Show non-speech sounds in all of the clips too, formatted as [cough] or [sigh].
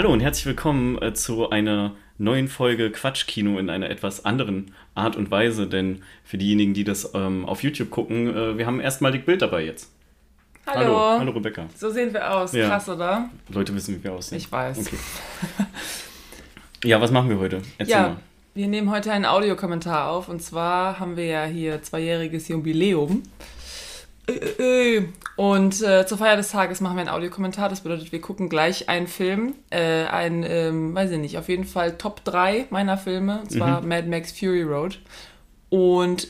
Hallo und herzlich willkommen äh, zu einer neuen Folge Quatschkino in einer etwas anderen Art und Weise, denn für diejenigen, die das ähm, auf YouTube gucken, äh, wir haben erstmalig Bild dabei jetzt. Hallo. Hallo, hallo Rebecca. So sehen wir aus. Ja. Krass, oder? Leute wissen, wie wir aussehen. Ich weiß. Okay. [laughs] Ja, was machen wir heute? Erzähl Ja, mal. wir nehmen heute einen Audiokommentar auf und zwar haben wir ja hier zweijähriges Jubiläum. Und äh, zur Feier des Tages machen wir einen Audiokommentar. Das bedeutet, wir gucken gleich einen Film. Äh, ein, ähm, weiß ich nicht, auf jeden Fall Top 3 meiner Filme. Und zwar Mad Max Fury Road. Und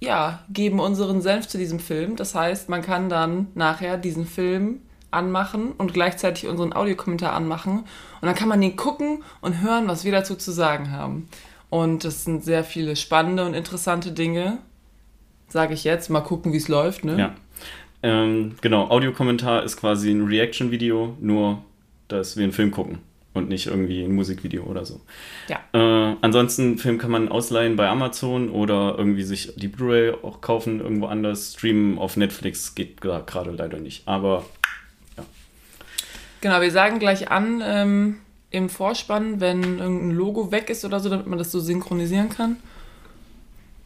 ja, geben unseren Senf zu diesem Film. Das heißt, man kann dann nachher diesen Film anmachen und gleichzeitig unseren Audiokommentar anmachen. Und dann kann man ihn gucken und hören, was wir dazu zu sagen haben. Und das sind sehr viele spannende und interessante Dinge. Sage ich jetzt. Mal gucken, wie es läuft. Ne? Ja. Ähm, genau, Audiokommentar ist quasi ein Reaction-Video, nur dass wir einen Film gucken und nicht irgendwie ein Musikvideo oder so. Ja. Äh, ansonsten, Film kann man ausleihen bei Amazon oder irgendwie sich die Blu-ray auch kaufen irgendwo anders. Streamen auf Netflix geht gerade leider nicht. Aber Genau, wir sagen gleich an ähm, im Vorspann, wenn irgendein Logo weg ist oder so, damit man das so synchronisieren kann.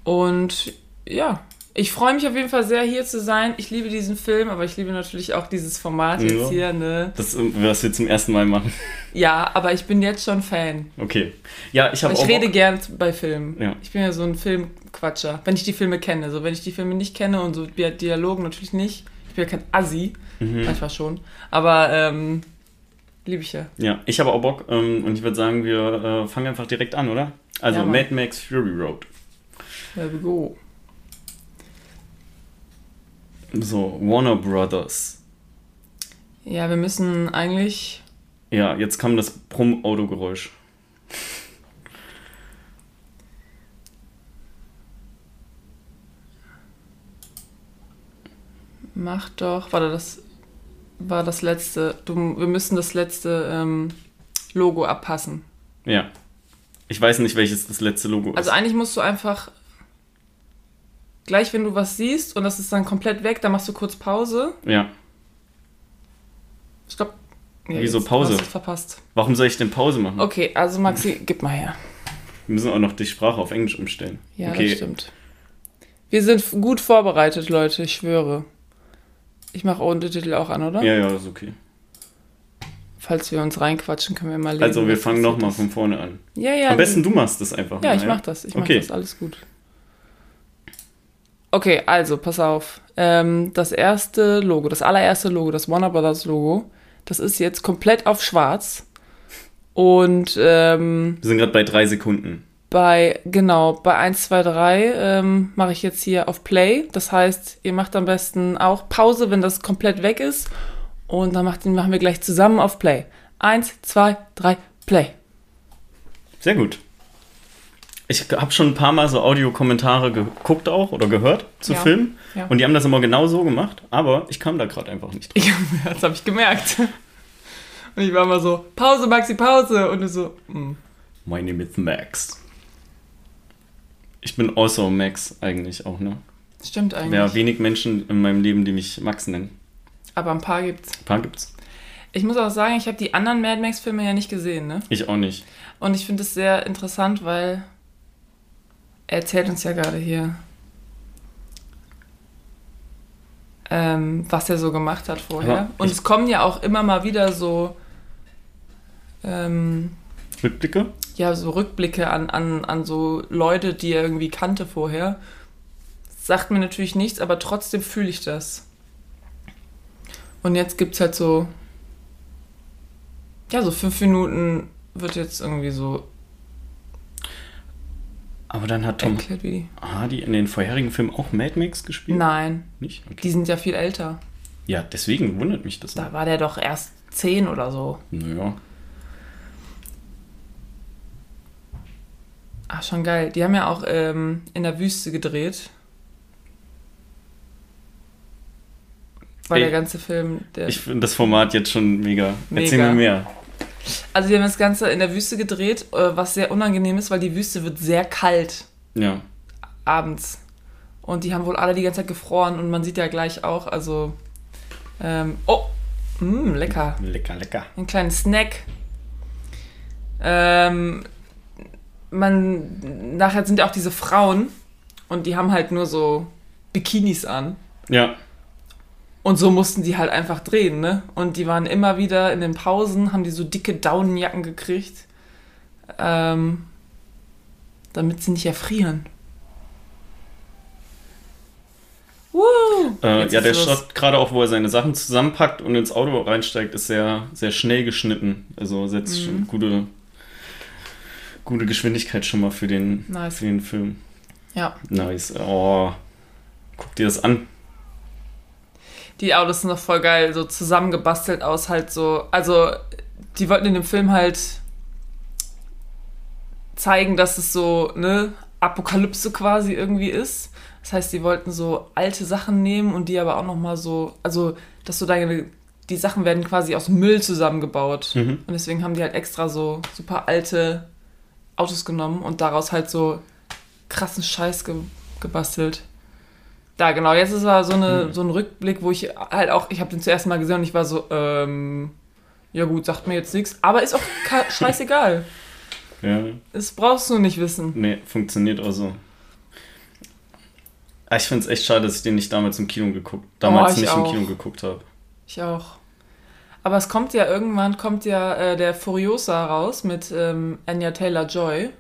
Und ja, ich freue mich auf jeden Fall sehr, hier zu sein. Ich liebe diesen Film, aber ich liebe natürlich auch dieses Format Ja. jetzt hier. Ne? das, äh, was wir zum ersten Mal machen. [laughs] Ja, aber ich bin jetzt schon Fan. Okay. Ja, ich habe Ich auch. rede gern bei Filmen. Ja. Ich bin ja so ein Filmquatscher, wenn ich die Filme kenne. So, wenn ich die Filme nicht kenne und so Di- Dialogen natürlich nicht. Ich bin ja kein Assi, Mhm. manchmal schon. Aber ähm, liebe ich ja. Ja, ich habe auch Bock ähm, und ich würde sagen, wir äh, fangen einfach direkt an, oder? Also Ja. Mad Max Fury Road. There we go. So, Warner Brothers. Ja, wir müssen eigentlich. Ja, jetzt kam das Brumm-Autogeräusch. Mach doch. Warte, das war das letzte. Du, wir müssen das letzte ähm, Logo abpassen. Ja. Ich weiß nicht, welches das letzte Logo Also ist. eigentlich musst du einfach. Gleich, wenn du was siehst und das ist dann komplett weg, dann machst du kurz Pause. Ja. Stopp. Ja, Wieso jetzt Pause? hast verpasst. Warum soll ich denn Pause machen? Okay, also Maxi, gib mal her. Wir müssen auch noch die Sprache auf Englisch umstellen. Ja, okay. das stimmt. Wir sind gut vorbereitet, Leute, ich schwöre. Ich mache Untertitel auch an, oder? Ja, ja, ist okay. Falls wir uns reinquatschen, können wir mal lesen. Also, wir fangen nochmal von vorne an. Ja, ja. Am besten du machst das einfach Ja, mal, ich mach das. Ich mach Okay. das. Alles gut. Okay, also, pass auf. Ähm, das erste Logo, das allererste Logo, das Warner Brothers Logo, das ist jetzt komplett auf schwarz. Und ähm, Wir sind gerade bei drei Sekunden. bei, genau, bei 1, 2, 3 ähm, mache ich jetzt hier auf Play. Das heißt, ihr macht am besten auch Pause, wenn das komplett weg ist. Und dann macht, machen wir gleich zusammen auf Play. 1, 2, 3, Play. Sehr gut. Ich habe schon ein paar Mal so Audiokommentare geguckt auch oder gehört zu Ja. Filmen. Ja. Und die haben das immer genau so gemacht, aber ich kam da gerade einfach nicht drauf. Ich, [laughs] das habe ich gemerkt. Und ich war immer so, Pause, Maxi, Pause. Und du so, mm. My name is Max. Ich bin also Max eigentlich auch, ne? stimmt eigentlich. Ja, wenig Menschen in meinem Leben, die mich Max nennen. Aber ein paar gibt's. Ein paar gibt's. Ich muss auch sagen, ich habe die anderen Mad Max-Filme ja nicht gesehen, ne? Ich auch nicht. Und ich finde es sehr interessant, weil er erzählt uns ja gerade hier, ähm, was er so gemacht hat vorher. Aber Und es kommen ja auch immer mal wieder so, ähm, Rückblicke? ja, so Rückblicke an, an, an so Leute, die er irgendwie kannte vorher. Sagt mir natürlich nichts, aber trotzdem fühle ich das. Und jetzt gibt es halt so, ja, so fünf Minuten wird jetzt irgendwie so Aber dann hat Tom erklärt, wie die. Hardy in den vorherigen Filmen auch Mad Max gespielt? Nein, Nicht? Okay. die sind ja viel älter. Ja, deswegen wundert mich das. Da war der doch erst zehn oder so. Naja. Ach, schon geil. Die haben ja auch ähm, in der Wüste gedreht. Weil Ey, der ganze Film, der Ich finde das Format jetzt schon mega. Erzähl Mega. mir mehr. Also die haben das Ganze in der Wüste gedreht, äh, was sehr unangenehm ist, weil die Wüste wird sehr kalt Ja. abends. Und die haben wohl alle die ganze Zeit gefroren und man sieht ja gleich auch, also. Ähm, oh, mh, lecker. Lecker, lecker. Ein kleinen Snack. Ähm, man, nachher sind ja auch diese Frauen und die haben halt nur so Bikinis an. Ja. Und so mussten die halt einfach drehen, ne? Und die waren immer wieder in den Pausen, haben die so dicke Daunenjacken gekriegt, ähm, damit sie nicht erfrieren. Woo! Äh, ja, der. Shot, gerade auch, wo er seine Sachen zusammenpackt und ins Auto reinsteigt, ist sehr, sehr schnell geschnitten. Also setzt Mhm. schon gute, gute Geschwindigkeit schon mal für den, Nice. für den Film. Ja, Nice. Oh, guck dir das an. Die Autos sind noch voll geil, so zusammengebastelt aus halt so. Also, die wollten in dem Film halt zeigen, dass es so, ne, Apokalypse quasi irgendwie ist. Das heißt, die wollten so alte Sachen nehmen und die aber auch nochmal so, also, dass so deine, die Sachen werden quasi aus Müll zusammengebaut. Mhm. Und deswegen haben die halt extra so super alte Autos genommen und daraus halt so krassen Scheiß ge gebastelt. Da, genau, jetzt ist er so, eine, so ein Rückblick, wo ich halt auch, ich habe den zuerst mal gesehen und ich war so, ähm, ja gut, sagt mir jetzt nichts, aber ist auch [laughs] scheißegal. Ja. Das brauchst du nicht wissen. Nee, funktioniert auch so. Ah, Ich finde es echt schade, dass ich den nicht damals im Kino geguckt, damals Oh, ich nicht auch. im Kino geguckt habe. Ich auch. Aber es kommt ja irgendwann, kommt ja äh, der Furiosa raus mit ähm, Anya Taylor-Joy.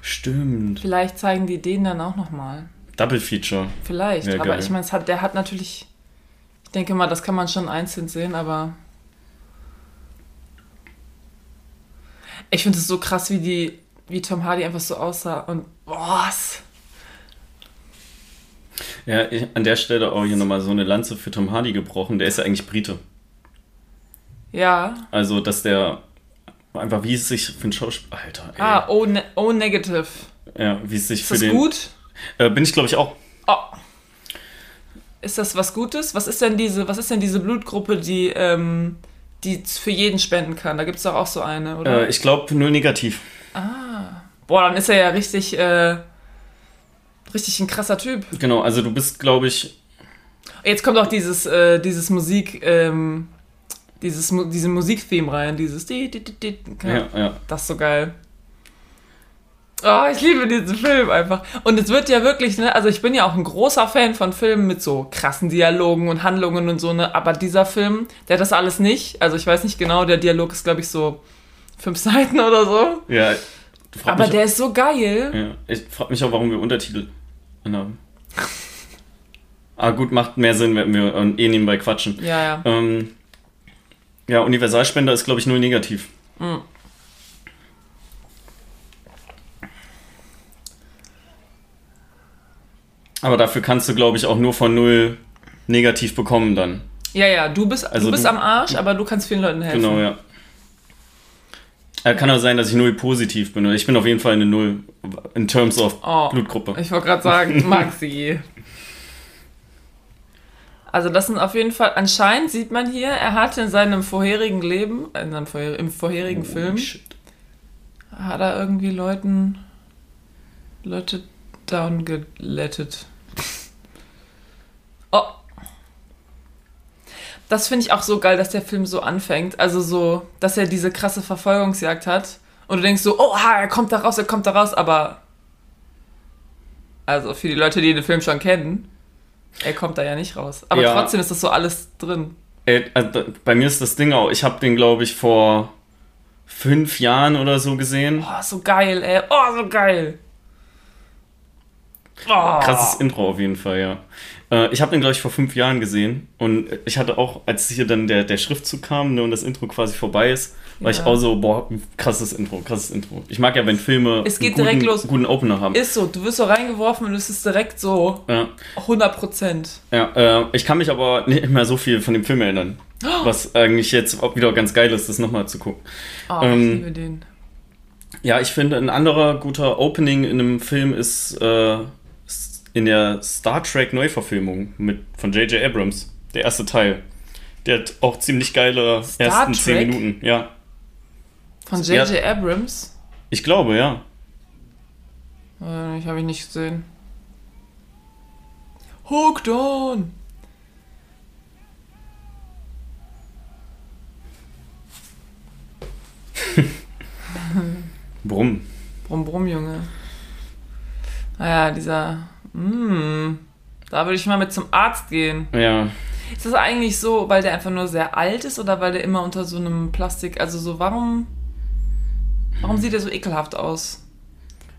Stimmt. Vielleicht zeigen die den dann auch nochmal. Double Feature. Vielleicht, Ja, aber geil. ich meine, hat, der hat natürlich, ich denke mal, das kann man schon einzeln sehen, aber ich finde es so krass, wie die, wie Tom Hardy einfach so aussah und was? Ja, ich, an der Stelle auch hier nochmal so eine Lanze für Tom Hardy gebrochen. Der ist ja eigentlich Brite. Ja. Also, dass der einfach, wie es sich für den Schauspieler. Alter, ey. Ah, O, ne. Ja, wie es sich Ist für das den. gut? Äh, bin ich, glaube ich, auch. Oh. Ist das was Gutes? Was ist denn diese, was ist denn diese Blutgruppe, die, ähm, die für jeden spenden kann? Da gibt es doch auch so eine, oder? Äh, ich glaube, null negativ. Boah, dann ist er ja richtig, äh, richtig ein krasser Typ. Genau, also du bist, glaube ich. Jetzt kommt auch dieses, äh, dieses Musik, ähm, dieses, diese Musiktheme rein, dieses di, di, di, di. Ja, ja. Das ist so geil. Oh, ich liebe diesen Film einfach. Und es wird ja wirklich, ne, also ich bin ja auch ein großer Fan von Filmen mit so krassen Dialogen und Handlungen und so, ne, aber dieser Film, der hat das alles nicht. Also ich weiß nicht genau, der Dialog ist, glaube ich, so fünf [laughs] Seiten oder so. Ja, Aber mich, der ist so geil. Ja, ich frage mich auch, warum wir Untertitel haben. [laughs] Ah, gut, macht mehr Sinn, wenn wir eh nebenbei quatschen. Ja, ja. Ähm, ja, Universalspender ist, glaube ich, null negativ. Mhm. Aber dafür kannst du, glaube ich, auch nur von null negativ bekommen dann. Ja, ja, du bist, Also du bist du- am Arsch, aber du kannst vielen Leuten helfen. Genau, ja. Äh, kann auch sein, dass ich null positiv bin. Ich bin auf jeden Fall eine Null in terms of Oh. Blutgruppe. Ich wollte gerade sagen, [laughs] Maxi. Also das sind auf jeden Fall, anscheinend sieht man hier, er hat in seinem vorherigen Leben, in seinem vorher, im vorherigen Film, Shit. hat er irgendwie Leuten, Leute downgelettet. Das finde ich auch so geil, dass der Film so anfängt. Also so, dass er diese krasse Verfolgungsjagd hat. Und du denkst so, oh, er kommt da raus, er kommt da raus, aber. Also für die Leute, die den Film schon kennen, er kommt da ja nicht raus. Aber Ja. trotzdem ist das so alles drin. Ey, also, bei mir ist das Ding auch, ich habe den, glaube ich, vor fünf Jahren oder so gesehen. Oh, so geil, ey. Oh, so geil. Oh. Krasses Intro auf jeden Fall, ja. Äh, ich habe den, glaube ich, vor fünf Jahren gesehen und ich hatte auch, als hier dann der, der Schriftzug kam ne, und das Intro quasi vorbei ist, war ich Ja. auch so, boah, krasses Intro, krasses Intro. Ich mag ja, wenn Filme Es geht einen guten, direkt los. guten Opener haben. Ist so, du wirst so reingeworfen und es ist direkt so Ja, 100 Prozent. ja äh, ich kann mich aber nicht mehr so viel von dem Film erinnern. Was eigentlich jetzt auch wieder ganz geil ist, das nochmal zu gucken. Oh, Ähm, ich liebe den. Ja, ich finde, ein anderer guter Opening in einem Film ist äh, in der Star Trek Neuverfilmung mit, von J.J. Abrams, der erste Teil. Der hat auch ziemlich geile Star ersten zehn Trek? Minuten. Ja, Von. J.J. Abrams? ich glaube, ja. Äh, ich habe ihn nicht gesehen. Hooked on! [laughs] Brumm. Brumm, Brumm, Junge. Naja, dieser. Mm, da würde ich mal mit zum Arzt gehen. Ja. Ist das eigentlich so, weil der einfach nur sehr alt ist oder weil der immer unter so einem Plastik. Also so, warum. Warum sieht er so ekelhaft aus?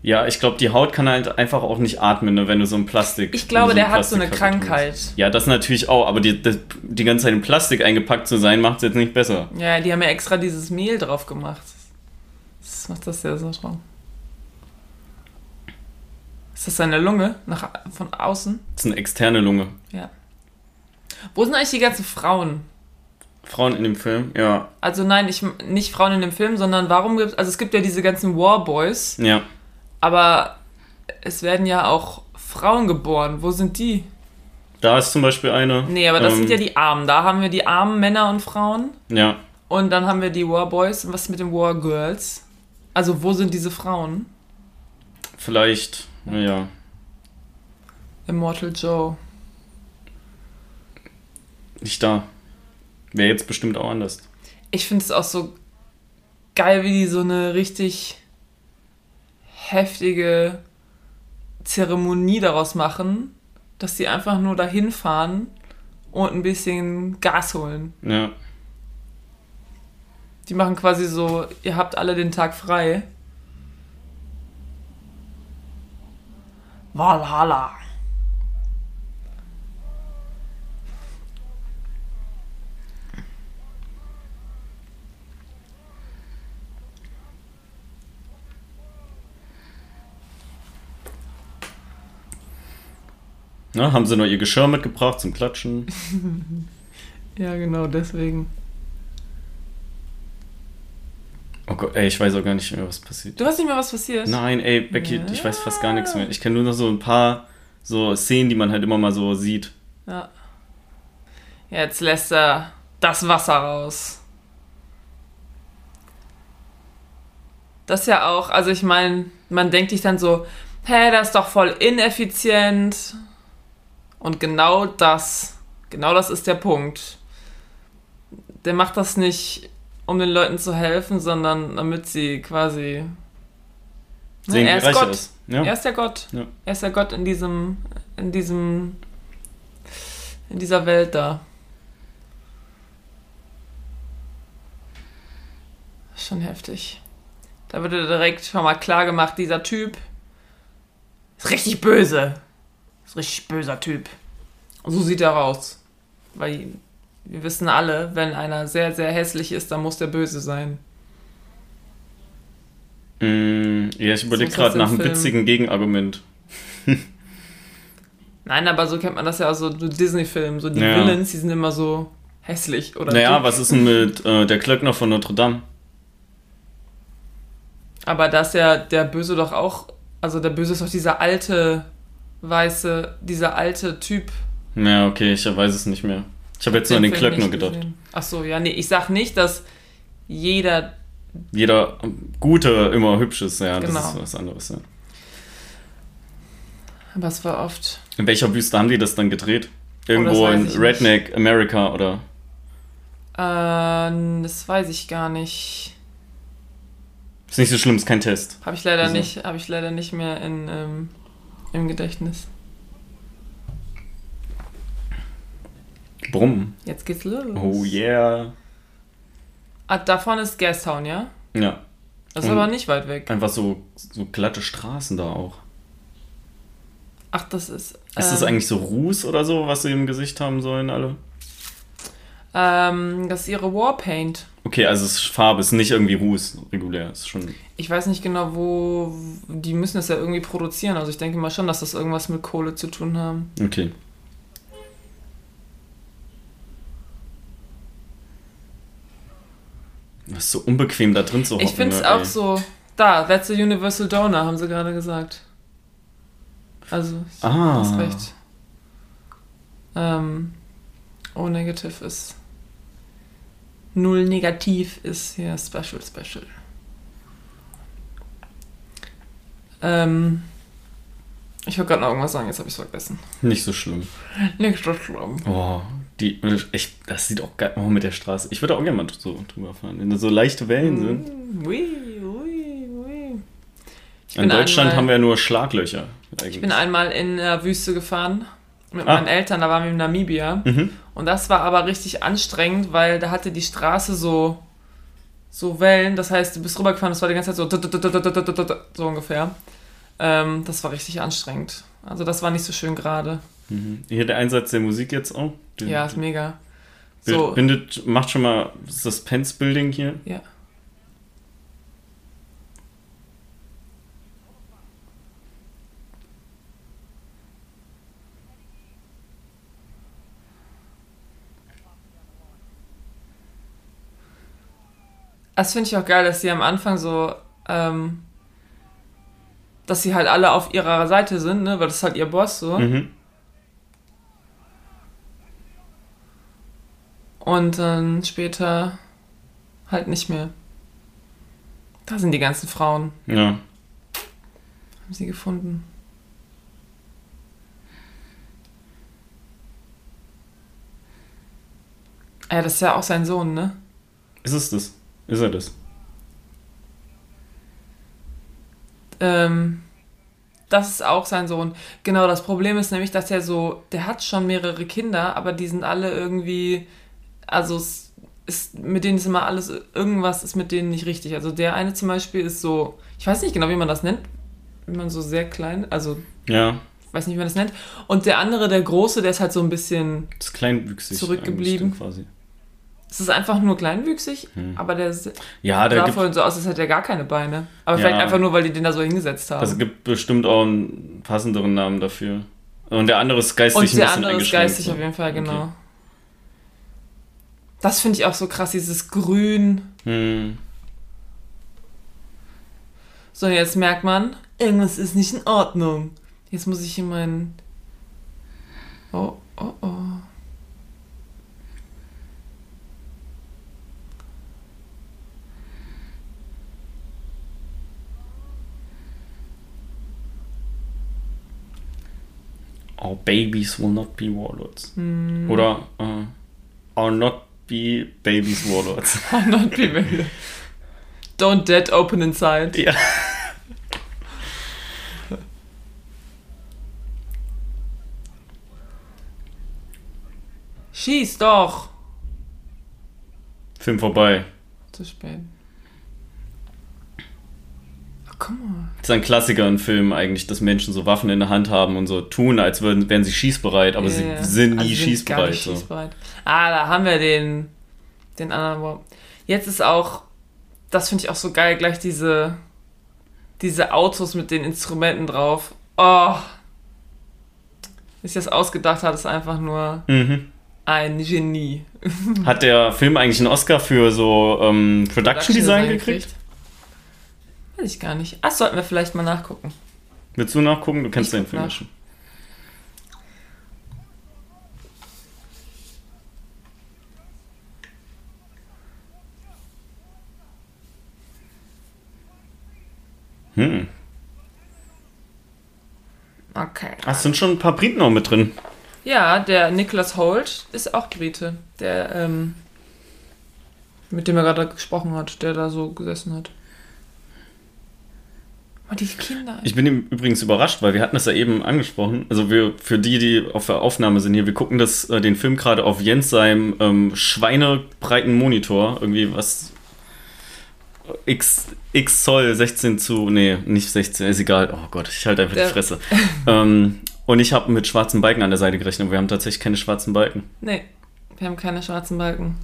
Ja, ich glaube, die Haut kann halt einfach auch nicht atmen, ne, wenn du so ein Plastik. Ich glaube, du der hat so eine Krankheit. hast. Ja, das natürlich auch, aber die, das, die ganze Zeit in Plastik eingepackt zu sein, macht es jetzt nicht besser. Ja, die haben ja extra dieses Mehl drauf gemacht. Das macht das ja so drauf. Ist das seine Lunge? Nach, von außen? Das ist eine externe Lunge. Ja. Wo sind eigentlich die ganzen Frauen? Frauen in dem Film, ja. Also nein, ich, nicht Frauen in dem Film, sondern warum gibt also es gibt ja diese ganzen Warboys, Ja. aber es werden ja auch Frauen geboren. Wo sind die? Da ist zum Beispiel eine. Nee, aber das ähm, sind ja die Armen. Da haben wir die armen Männer und Frauen. Ja. Und dann haben wir die Warboys. Und was ist mit den Wargirls? Also wo sind diese Frauen? Vielleicht, naja. Immortal Joe. Nicht da. Wäre jetzt bestimmt auch anders. Ich finde es auch so geil, wie die so eine richtig heftige Zeremonie daraus machen, dass die einfach nur dahin fahren und ein bisschen Gas holen. Ja. Die machen quasi so, ihr habt alle den Tag frei. Valhalla. Na, haben sie noch ihr Geschirr mitgebracht zum Klatschen? [laughs] Ja, genau, deswegen. Oh Gott, ey, ich weiß auch gar nicht mehr, was passiert. Du weißt nicht mehr, was passiert? Nein, ey, Becky, ich weiß fast gar nichts mehr. Ich kenne nur noch so ein paar so Szenen, die man halt immer mal so sieht. Ja. Jetzt lässt er das Wasser raus. Das ja auch, also ich meine, man denkt sich dann so, hä, das ist doch voll ineffizient. Und genau das, genau das ist der Punkt. Der macht das nicht, um den Leuten zu helfen, sondern damit sie quasi. Ne, Sehen, er ist Gott. ist. Ja. Er ist der Gott. Ja. Er ist der Gott in diesem, in diesem, in dieser Welt da. Schon heftig. Da wird direkt schon mal klar gemacht, dieser Typ ist richtig böse. Ist richtig böser Typ. Und so sieht er aus. Weil wir wissen alle, wenn einer sehr, sehr hässlich ist, dann muss der böse sein. Mm, ja, ich überlege gerade nach einem Film. witzigen Gegenargument. [laughs] Nein, aber so kennt man das ja aus so Disney-Filmen. So die Ja. Villains, die sind immer so hässlich oder Naja, dick. was ist denn mit äh, der Klöckner von Notre Dame? Aber da ist ja der Böse doch auch, also der Böse ist doch dieser alte, weiße, dieser alte Typ. Ja, okay, ich weiß es nicht mehr. Ich habe jetzt nur an den Klöckner gedacht. gesehen. Ach so, ja, nee, ich sag nicht, dass jeder, Jeder Gute immer hübsch ist, ja, das Genau. ist was anderes, ja. aber es war oft. In welcher Wüste haben die das dann gedreht? Irgendwo weiß in ich nicht. Redneck, America oder? Äh, das weiß ich gar nicht. Ist nicht so schlimm, ist kein Test. Habe ich leider Wieso? nicht, habe ich leider nicht mehr in, ähm, im Gedächtnis. Brumm. Jetzt geht's los. Oh yeah. Ah, da vorne ist Gastown, ja? Ja, Das ist Und- aber nicht weit weg. einfach so, so glatte Straßen da auch. Ach, das ist. Ist das ähm, eigentlich so Ruß oder so, was sie im Gesicht haben sollen alle? Ähm, das ist ihre Warpaint. Okay, also es ist Farbe, ist nicht irgendwie Ruß, regulär, ist schon... Ich weiß nicht genau, wo. Die müssen das ja irgendwie produzieren. Also ich denke mal schon, dass das irgendwas mit Kohle zu tun haben. Okay. Das ist so unbequem, da drin zu hocken. Ich finde es ne, auch ey. so. Da, that's a universal donor, haben sie gerade gesagt. Also, Ah. hast recht. Ähm, O negative ist. Null negativ ist hier special, special. Ähm, ich wollte gerade noch irgendwas sagen, jetzt habe ich es vergessen. Nicht so schlimm. Nicht so schlimm. Oh, die, echt, das sieht auch geil aus mit der Straße. Ich würde auch gerne mal so drüber fahren, wenn da so leichte Wellen sind. Mm, Ui, ui, ui. In Deutschland haben wir ja nur Schlaglöcher. Eigentlich. Ich bin einmal in der Wüste gefahren mit ah. meinen Eltern, da waren wir in Namibia. Mhm. Und das war aber richtig anstrengend, weil da hatte die Straße so, so Wellen. Das heißt, du bist rübergefahren, das war die ganze Zeit so, so ungefähr. Ähm, das war richtig anstrengend. Also das war nicht so schön gerade. Mhm. Hier der Einsatz der Musik jetzt auch. Den, ja, ist mega. So. Bindet, macht schon mal Suspense-Building hier. Ja. Das finde ich auch geil, dass sie am Anfang so, ähm, dass sie halt alle auf ihrer Seite sind, ne? Weil das ist halt ihr Boss so. Mhm. Und dann später halt nicht mehr. Da sind die ganzen Frauen. Ja. Haben sie gefunden. Ja, das ist ja auch sein Sohn, ne? Ist es das? Ist er das? Ähm, das ist auch sein Sohn. Genau, das Problem ist nämlich, dass er so, der hat schon mehrere Kinder, aber die sind alle irgendwie, also es ist, mit denen ist immer alles, irgendwas ist mit denen nicht richtig. Also der eine zum Beispiel ist so, ich weiß nicht genau, wie man das nennt, wenn man so sehr klein, also ja. Ich weiß nicht, wie man das nennt. Und der andere, der große, der ist halt so ein bisschen das kleinwüchsig zurückgeblieben. Quasi. Es ist einfach nur kleinwüchsig, hm. aber der ja, sah vorhin so aus, als hätte er gar keine Beine. Aber ja. vielleicht einfach nur, weil die den da so hingesetzt haben. Es gibt bestimmt auch einen passenderen Namen dafür. Und der andere ist geistig Und der andere ist geistig so. auf jeden Fall, genau. Okay. Das finde ich auch so krass, dieses Grün. Hm. So, jetzt merkt man, irgendwas ist nicht in Ordnung. Jetzt muss ich in meinen... Oh, oh, oh. Our babies will not be warlords. Mm. Oder uh, Our not be babies warlords. [laughs] Not be babies. Don't dead open inside. Ja. Schieß doch! Film vorbei. Zu spät. Guck mal. Das ist ein Klassiker in Filmen eigentlich, dass Menschen so Waffen in der Hand haben und so tun, als würden, wären sie schießbereit, aber yeah. sie sind nie also schießbereit, nicht so. schießbereit. Ah, da haben wir den, den anderen. Jetzt ist auch, das finde ich auch so geil, gleich diese, diese Autos mit den Instrumenten drauf. Oh. Wie sich das ausgedacht hat, ist einfach nur mhm. ein Genie. Hat der Film eigentlich einen Oscar für so ähm, Production, Production, Design, Design gekriegt? gekriegt? Weiß ich gar nicht. Ach, sollten wir vielleicht mal nachgucken. Willst du nachgucken? Du kennst ich den Film nach. schon. Hm. Okay. Ach, sind schon ein paar Briten auch mit drin. Ja, der Nicholas Holt ist auch Brite. Der, ähm, mit dem er gerade gesprochen hat, der da so gesessen hat. Oh, die Kinder. Ich bin übrigens überrascht, weil wir hatten das ja eben angesprochen. Also wir, für die, die auf der Aufnahme sind hier, wir gucken das, äh, den Film gerade auf Jens seinem ähm, schweinebreiten Monitor. Irgendwie was X, X Zoll, 16 zu, nee, nicht 16, ist egal. Oh Gott, ich halte einfach der, die Fresse. [laughs] ähm, und ich habe mit schwarzen Balken an der Seite gerechnet. Wir haben tatsächlich keine schwarzen Balken. Nee, wir haben keine schwarzen Balken.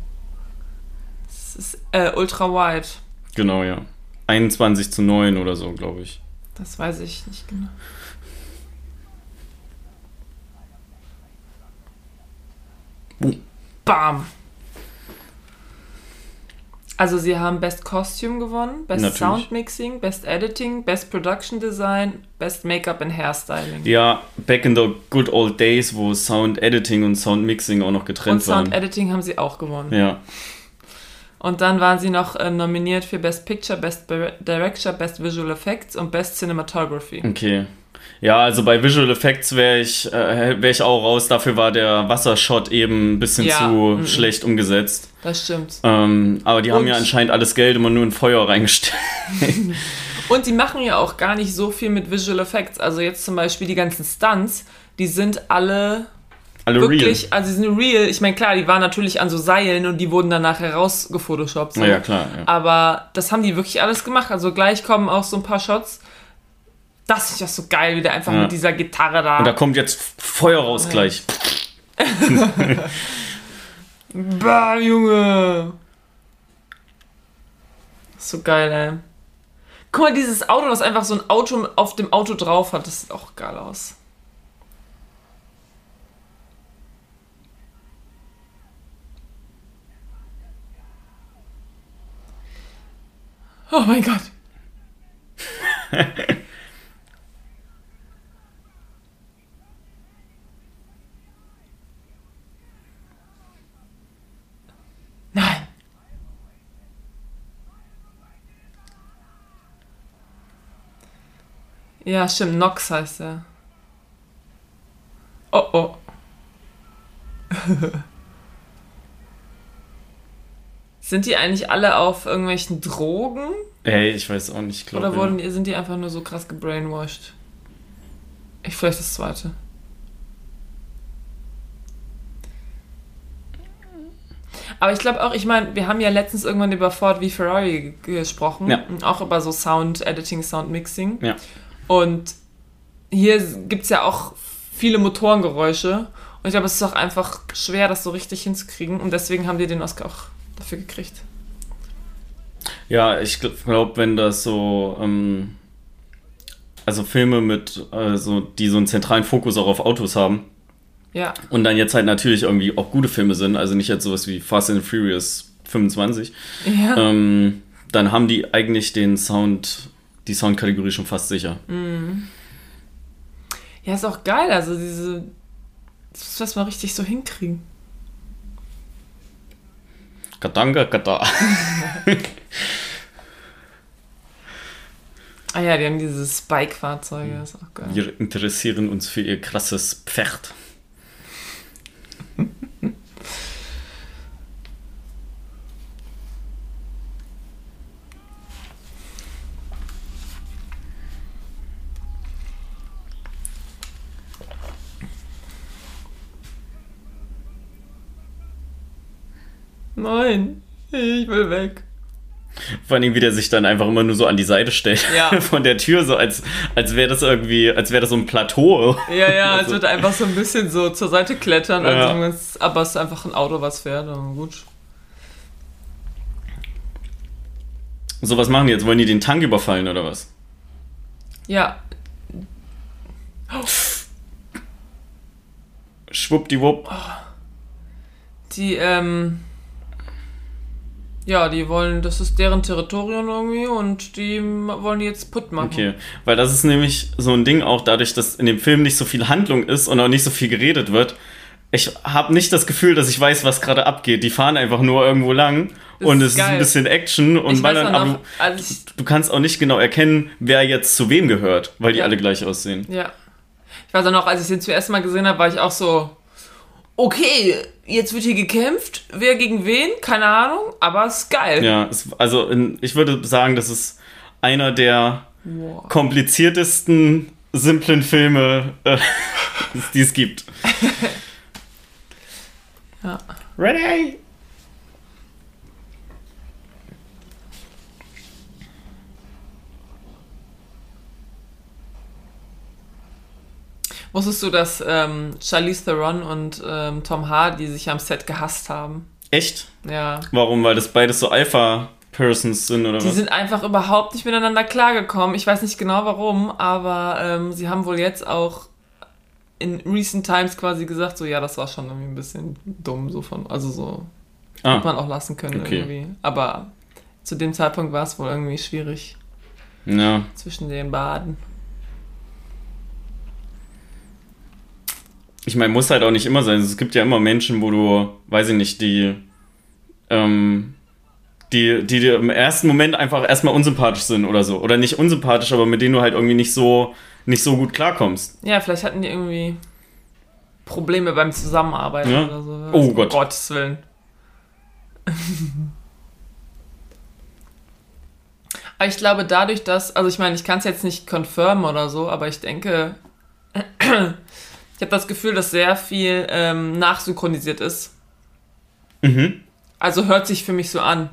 Es ist äh, ultra wide. Genau, ja. 21 zu 9 oder so, glaube ich. Das weiß ich nicht genau. Bam! Also sie haben Best Costume gewonnen, Best Natürlich. Sound Mixing, Best Editing, Best Production Design, Best Make-up and Hairstyling. Ja, back in the good old days, wo Sound Editing und Sound Mixing auch noch getrennt und waren. Sound Editing haben sie auch gewonnen. Ja. Und dann waren sie noch äh, nominiert für Best Picture, Best Director, Best Visual Effects und Best Cinematography. Okay. Ja, also bei Visual Effects wäre ich, äh, wär ich auch raus. Dafür war der Wassershot eben ein bisschen ja. zu -mm. schlecht umgesetzt. Das stimmt. Ähm, aber die und haben ja anscheinend alles Geld immer nur in Feuer reingestellt. [laughs] Und sie machen ja auch gar nicht so viel mit Visual Effects. Also jetzt zum Beispiel die ganzen Stunts, die sind alle Alle wirklich, also sie sind real. Ich meine, klar, die waren natürlich an so Seilen und die wurden danach herausgefotoshoppt. So. real. Ja, klar. Ja. Aber das haben die wirklich alles gemacht. Also gleich kommen auch so ein paar Shots. Das ist ja so geil, wie der einfach Ja. mit dieser Gitarre da. Und da kommt jetzt Feuer raus gleich. [laughs] Bah, Junge. So geil, ey. Guck mal, dieses Auto, das einfach so ein Auto auf dem Auto drauf hat, das sieht auch geil aus. Oh mein Gott. [laughs] Nein. Ja, stimmt, Nox heißt er. Oh oh. [laughs] Sind die eigentlich alle auf irgendwelchen Drogen? Ey, ich weiß auch nicht, glaube Oder wurden, die- sind die einfach nur so krass gebrainwashed? Ich vielleicht das zweite. Aber ich glaube auch, ich meine, wir haben ja letztens irgendwann über Ford v Ferrari gesprochen. Ja. Und auch über so Sound Editing, Sound Mixing. Ja. Und hier gibt es ja auch viele Motorengeräusche. Und ich glaube, es ist auch einfach schwer, das so richtig hinzukriegen. Und deswegen haben die den Oscar auch dafür gekriegt. Ja, ich glaube, wenn das so, ähm, also Filme mit, also die so einen zentralen Fokus auch auf Autos haben Ja. und dann jetzt halt natürlich irgendwie auch gute Filme sind, also nicht jetzt sowas wie Fast and Furious 25, Ja. ähm, dann haben die eigentlich den Sound, die Soundkategorie schon fast sicher. Ja, ist auch geil. Also diese. Das muss man richtig so hinkriegen. Katanga, kata. Ah ja, die haben diese Spike-Fahrzeuge. Das ist auch geil. Wir interessieren uns für ihr krasses Pferd. Nein, ich will weg. Vor allem, wie der sich dann einfach immer nur so an die Seite stellt Ja. [laughs] von der Tür, so als, als wäre das irgendwie, als wäre das so ein Plateau. Ja, ja, es [laughs] Also- wird einfach so ein bisschen so zur Seite klettern. Ja. Also aber es ist einfach ein Auto, was fährt. Aber gut. So, was machen die jetzt? Wollen die den Tank überfallen oder was? Ja, Schwuppdiwupp. die, ähm. Ja, die wollen, das ist deren Territorium irgendwie und die wollen die jetzt putt machen. Okay, weil das ist nämlich so ein Ding auch dadurch, dass in dem Film nicht so viel Handlung ist und auch nicht so viel geredet wird. Ich habe nicht das Gefühl, dass ich weiß, was gerade abgeht. Die fahren einfach nur irgendwo lang Das und ist es ist geil. ein bisschen Action und ballern, aber noch, als ich, du, kannst auch nicht genau erkennen, wer jetzt zu wem gehört, weil die Ja. alle gleich aussehen. Ja. Ich weiß auch noch, als ich den zuerst mal gesehen habe, war ich auch so, okay, jetzt wird hier gekämpft, wer gegen wen, keine Ahnung, aber es ist geil. Ja, es, also in, ich würde sagen, das ist einer der Wow. kompliziertesten, simplen Filme, äh, [laughs] die es gibt. [laughs] Ja. Ready? Wusstest du, dass ähm, Charlize Theron und ähm, Tom Hardy sich am Set gehasst haben? Echt? Ja. Warum? Weil das beides so Alpha-Persons sind oder Die was? sind einfach überhaupt nicht miteinander klargekommen. Ich weiß nicht genau warum, aber ähm, sie haben wohl jetzt auch in recent times quasi gesagt, so ja, das war schon irgendwie ein bisschen dumm, so von, also so ah, hätte man auch lassen können Okay. irgendwie. Aber zu dem Zeitpunkt war es wohl irgendwie schwierig ja. zwischen den Baden. Ich meine, muss halt auch nicht immer sein. Es gibt ja immer Menschen, wo du, weiß ich nicht, die, ähm, die, die dir im ersten Moment einfach erstmal unsympathisch sind oder so. Oder nicht unsympathisch, aber mit denen du halt irgendwie nicht so, nicht so gut klarkommst. Ja, vielleicht hatten die irgendwie Probleme beim Zusammenarbeiten Ja. oder so. Oh Um Gott. Gottes Willen. [laughs] Aber ich glaube, dadurch, dass, also ich meine, ich kann es jetzt nicht confirmen oder so, aber ich denke, ich habe das Gefühl, dass sehr viel ähm, nachsynchronisiert ist. Mhm. Also hört sich für mich so an.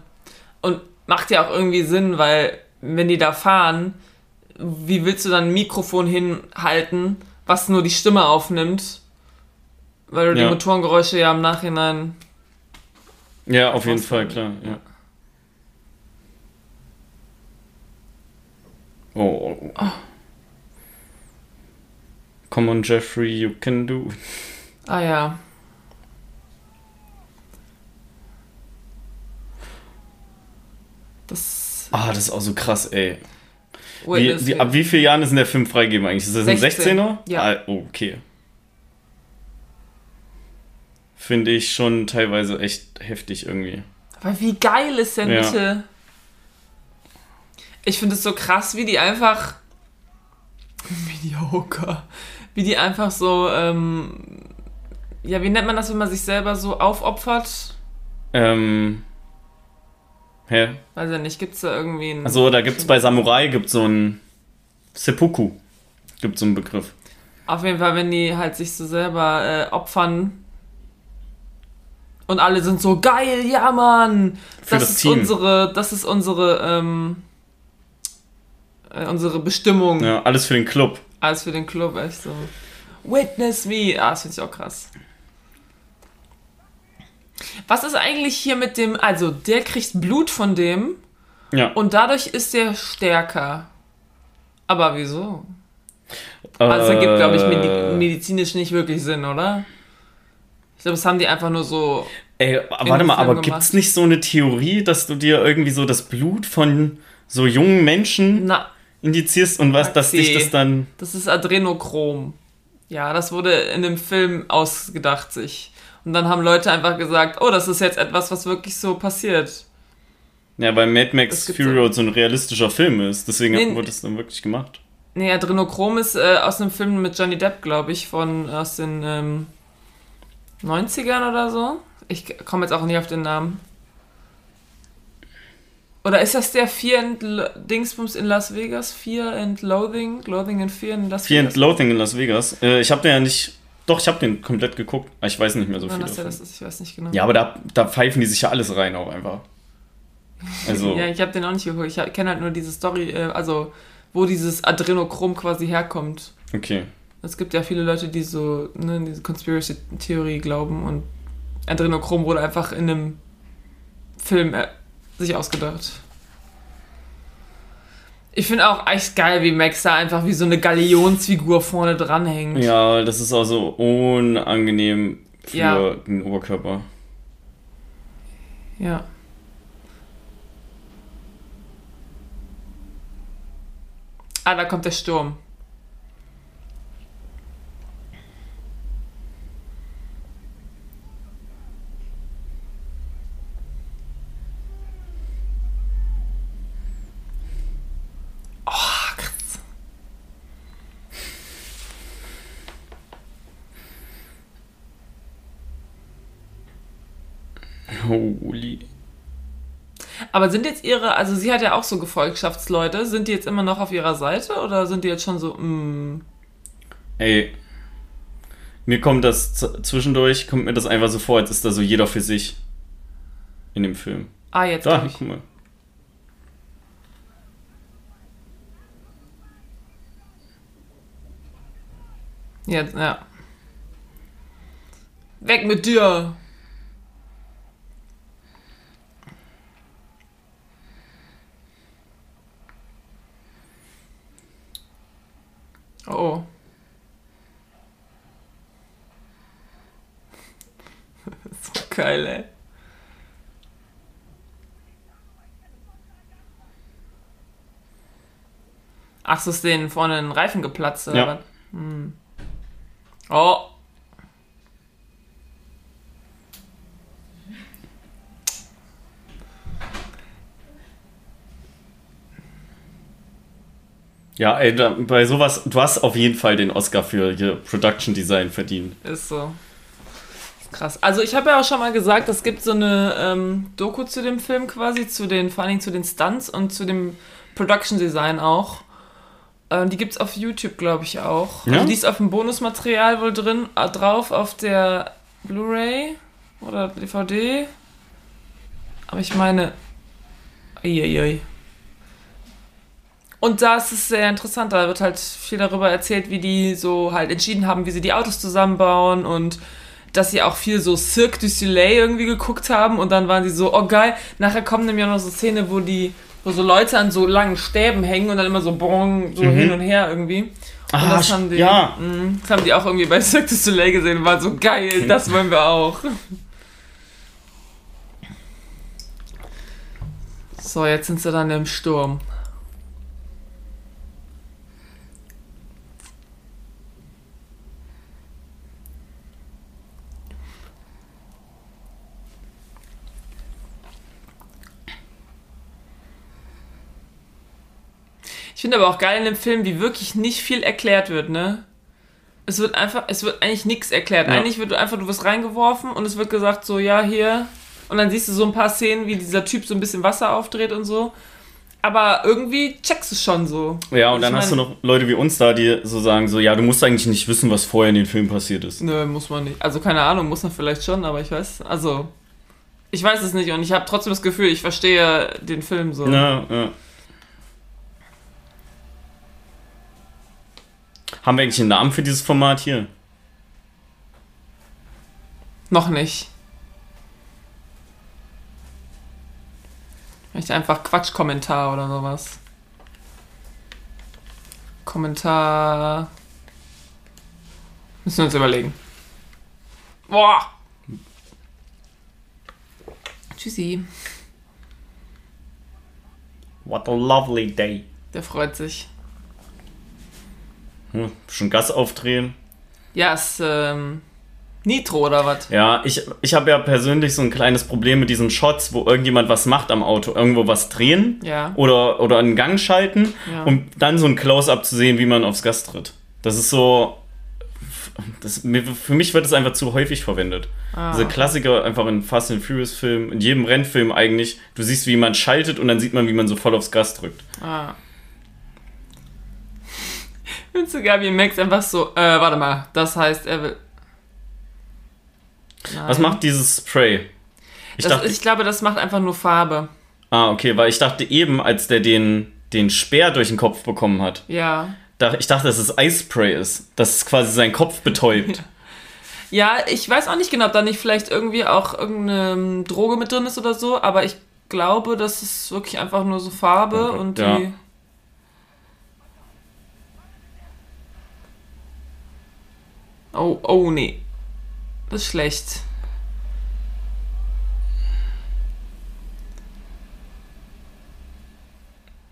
Und macht ja auch irgendwie Sinn, weil wenn die da fahren, wie willst du dann ein Mikrofon hinhalten, was nur die Stimme aufnimmt? Weil du Ja. die Motorengeräusche ja im Nachhinein. Ja, auf jeden Fall, klar. Ja. Oh, oh, oh. Come on, Jeffrey, you can do. Ah ja. Das. Ah, das ist auch so krass, ey. Wie, wie, ab wie vielen Jahren ist denn der Film freigegeben eigentlich? Ist das ein 16? 16er? Ja. Ah, oh, okay. Finde ich schon teilweise echt heftig irgendwie. Aber wie geil ist denn Ja. bitte? Ich finde es so krass, wie die einfach. [laughs] Mediocre. Wie die einfach so. Ähm, ja, wie nennt man das, wenn man sich selber so aufopfert? Ähm. Hä? Weiß ja nicht, gibt es da irgendwie einen. Also, da gibt's bei Samurai gibt's so ein Seppuku. Gibt so einen Begriff. Auf jeden Fall, wenn die halt sich so selber äh, opfern. Und alle sind so geil, ja Mann! Für das, das ist Team. unsere, das ist unsere, ähm, äh, unsere Bestimmung. Ja, alles für den Club. Alles für den Club, echt so. Witness me! Ah, das finde ich auch krass. Was ist eigentlich hier mit dem, also der kriegt Blut von dem Ja. und dadurch ist der stärker. Aber wieso? Also das ergibt, glaube ich, medi Äh, medizinisch nicht wirklich Sinn, oder? Ich glaube, das haben die einfach nur so. Ey, warte mal, Film aber gemacht. gibt's nicht so eine Theorie, dass du dir irgendwie so das Blut von so jungen Menschen Na, indizierst und was, dass dich das dann. das ist Adrenochrom. Ja, das wurde in dem Film ausgedacht sich. Und dann haben Leute einfach gesagt, oh, das ist jetzt etwas, was wirklich so passiert. Ja, weil Mad Max Fury Road so ein realistischer Film ist. Deswegen Nee, wurde das dann wirklich gemacht. Nee, Adrenochrom ist äh, aus einem Film mit Johnny Depp, glaube ich, von aus den ähm, 90ern oder so. Ich komme jetzt auch nicht auf den Namen. Oder ist das der Fear and Lo Dingsbums in Las Vegas? Fear and Loathing? Loathing and Fear in Las Fear and Vegas? Loathing in Las Vegas. Äh, ich habe den ja nicht. Doch, ich habe den komplett geguckt. Ich weiß nicht mehr so Wann viel davon. das ist, ich weiß nicht genau. Ja, aber da, da pfeifen die sich ja alles rein auch einfach. Also, [laughs] Ja, ich habe den auch nicht geguckt. Ich kenne halt nur diese Story, äh, also wo dieses Adrenochrom quasi herkommt. okay. Es gibt ja viele Leute, die so ne, in diese Conspiracy-Theorie glauben und Adrenochrom wurde einfach in einem Film äh, sich ausgedacht. Ich finde auch echt geil, wie Max da einfach wie so eine Galionsfigur vorne dranhängt. Ja, das ist auch so unangenehm für Ja. den Oberkörper. Ja. Ah, da kommt der Sturm. Oh, krass. Holy. Aber sind jetzt ihre, also sie hat ja auch so Gefolgschaftsleute, sind die jetzt immer noch auf ihrer Seite oder sind die jetzt schon so, mm, Ey. Mir kommt das zwischendurch, kommt mir das einfach so vor, als ist da so jeder für sich. In dem Film. ah, jetzt Da, ich. guck mal. Jetzt, ja. Weg mit dir! Oh. [laughs] so geil, ey. Ach, so ist denen vorne ein Reifen geplatzt, oder Ja. Hm. Oh. Ja, ey, da, bei sowas, du hast auf jeden Fall den Oscar für hier Production Design verdient. Ist so. Krass. Also ich habe ja auch schon mal gesagt, es gibt so eine ähm, Doku zu dem Film quasi, zu den, vor allen Dingen zu den Stunts und zu dem Production Design auch. Äh, die gibt's auf YouTube, glaube ich, auch. Ja? Also die ist auf dem Bonusmaterial wohl drin, äh, drauf auf der Blu-ray oder DVD. Aber ich meine. Uiuiui. Und da ist es sehr interessant, da wird halt viel darüber erzählt, wie die so halt entschieden haben, wie sie die Autos zusammenbauen und dass sie auch viel so Cirque du Soleil irgendwie geguckt haben und dann waren sie so, oh geil, nachher kommen nämlich auch noch so Szene, wo die, wo so Leute an so langen Stäben hängen und dann immer so bong, so hin und her irgendwie. Und Ah, das haben die, ja. mh, das haben die auch irgendwie bei Cirque du Soleil gesehen und waren so geil, das wollen wir auch. So, jetzt sind sie dann im Sturm. Ich finde aber auch geil in dem Film, wie wirklich nicht viel erklärt wird, ne? Es wird einfach, es wird eigentlich nichts erklärt. Ja. Eigentlich wird einfach, du wirst reingeworfen und es wird gesagt, so, ja, hier. Und dann siehst du so ein paar Szenen, wie dieser Typ so ein bisschen Wasser aufdreht und so. Aber irgendwie checkst du es schon so. Ja, und dann Ich hast du noch Leute wie uns da, die so sagen, so, ja, du musst eigentlich nicht wissen, was vorher in den Film passiert ist. Nö, muss man nicht. Also keine Ahnung, muss man vielleicht schon, aber ich weiß, also ich weiß es nicht und ich habe trotzdem das Gefühl, ich verstehe den Film so. Ja, ja. Haben wir eigentlich einen Namen für dieses Format hier? Noch nicht. Vielleicht einfach Quatschkommentar oder sowas. Kommentar. Müssen wir uns überlegen. Boah! Tschüssi. What a lovely day. Der freut sich. Hm, schon Gas aufdrehen. Ja, ist ähm, Nitro oder was? Ja, ich, ich habe ja persönlich so ein kleines Problem mit diesen Shots, wo irgendjemand was macht am Auto. Irgendwo was drehen Ja. oder, oder einen Gang schalten, Ja. um dann so ein Close-Up zu sehen, wie man aufs Gas tritt. Das ist so. Das, für mich wird es einfach zu häufig verwendet. Ah, Diese Klassiker einfach in Fast and Furious Filmen, in jedem Rennfilm eigentlich. Du siehst, wie man schaltet und dann sieht man, wie man so voll aufs Gas drückt. Ah. Geil, wie Max einfach so, äh, warte mal, das heißt, er will. Nein. Was macht dieses Spray? Ich das, dachte, ich glaube, das macht einfach nur Farbe. ah, okay, weil ich dachte eben, als der den, den Speer durch den Kopf bekommen hat, Ja. da, ich dachte, dass es Eispray ist, dass es quasi seinen Kopf betäubt. [laughs] Ja, ich weiß auch nicht genau, ob da nicht vielleicht irgendwie auch irgendeine ähm, Droge mit drin ist oder so, aber ich glaube, das ist wirklich einfach nur so Farbe Oh Gott, und die. ja. Oh, oh nee. Das ist schlecht.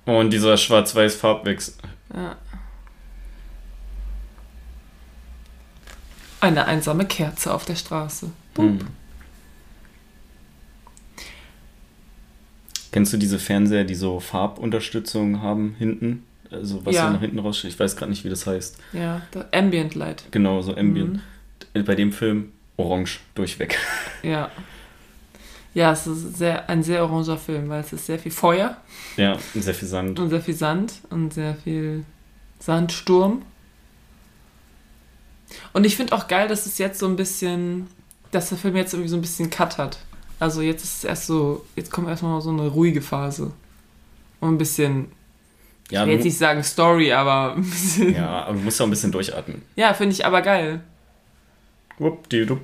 Und dieser schwarz-weiß Farbwechsel. Ja. Eine einsame Kerze auf der Straße. Hm. Kennst du diese Fernseher, die so Farbunterstützung haben hinten? Also was Ja. so nach hinten raussteht? Ich weiß gerade nicht, wie das heißt. Ja, der Ambient Light. Genau, so Ambient. Mhm. Bei dem Film orange durchweg. [laughs] Ja. Ja, es ist sehr, ein sehr oranger Film, weil es ist sehr viel Feuer Ja, und sehr viel Sand. und sehr viel Sand und sehr viel Sandsturm. Und ich finde auch geil, dass es jetzt so ein bisschen, dass der Film jetzt irgendwie so ein bisschen Cut hat. Also jetzt ist es erst so, jetzt kommt erstmal so eine ruhige Phase. Und ein bisschen, Ja, ich will jetzt nicht sagen Story, aber [laughs] ja, aber du musst auch ein bisschen durchatmen. Ja, finde ich aber geil. Wuppdiwupp.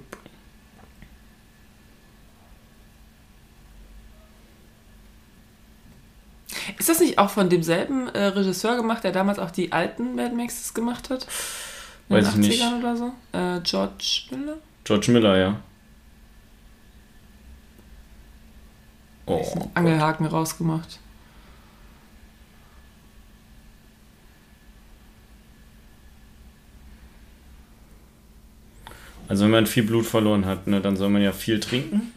Ist das nicht auch von demselben äh, Regisseur gemacht, der damals auch die alten Mad Maxes gemacht hat? In Weiß ich den nicht. 80ern oder so? Äh, George Miller? George Miller, ja. Oh. Angelhaken rausgemacht. Also wenn man viel Blut verloren hat, ne, dann soll man ja viel trinken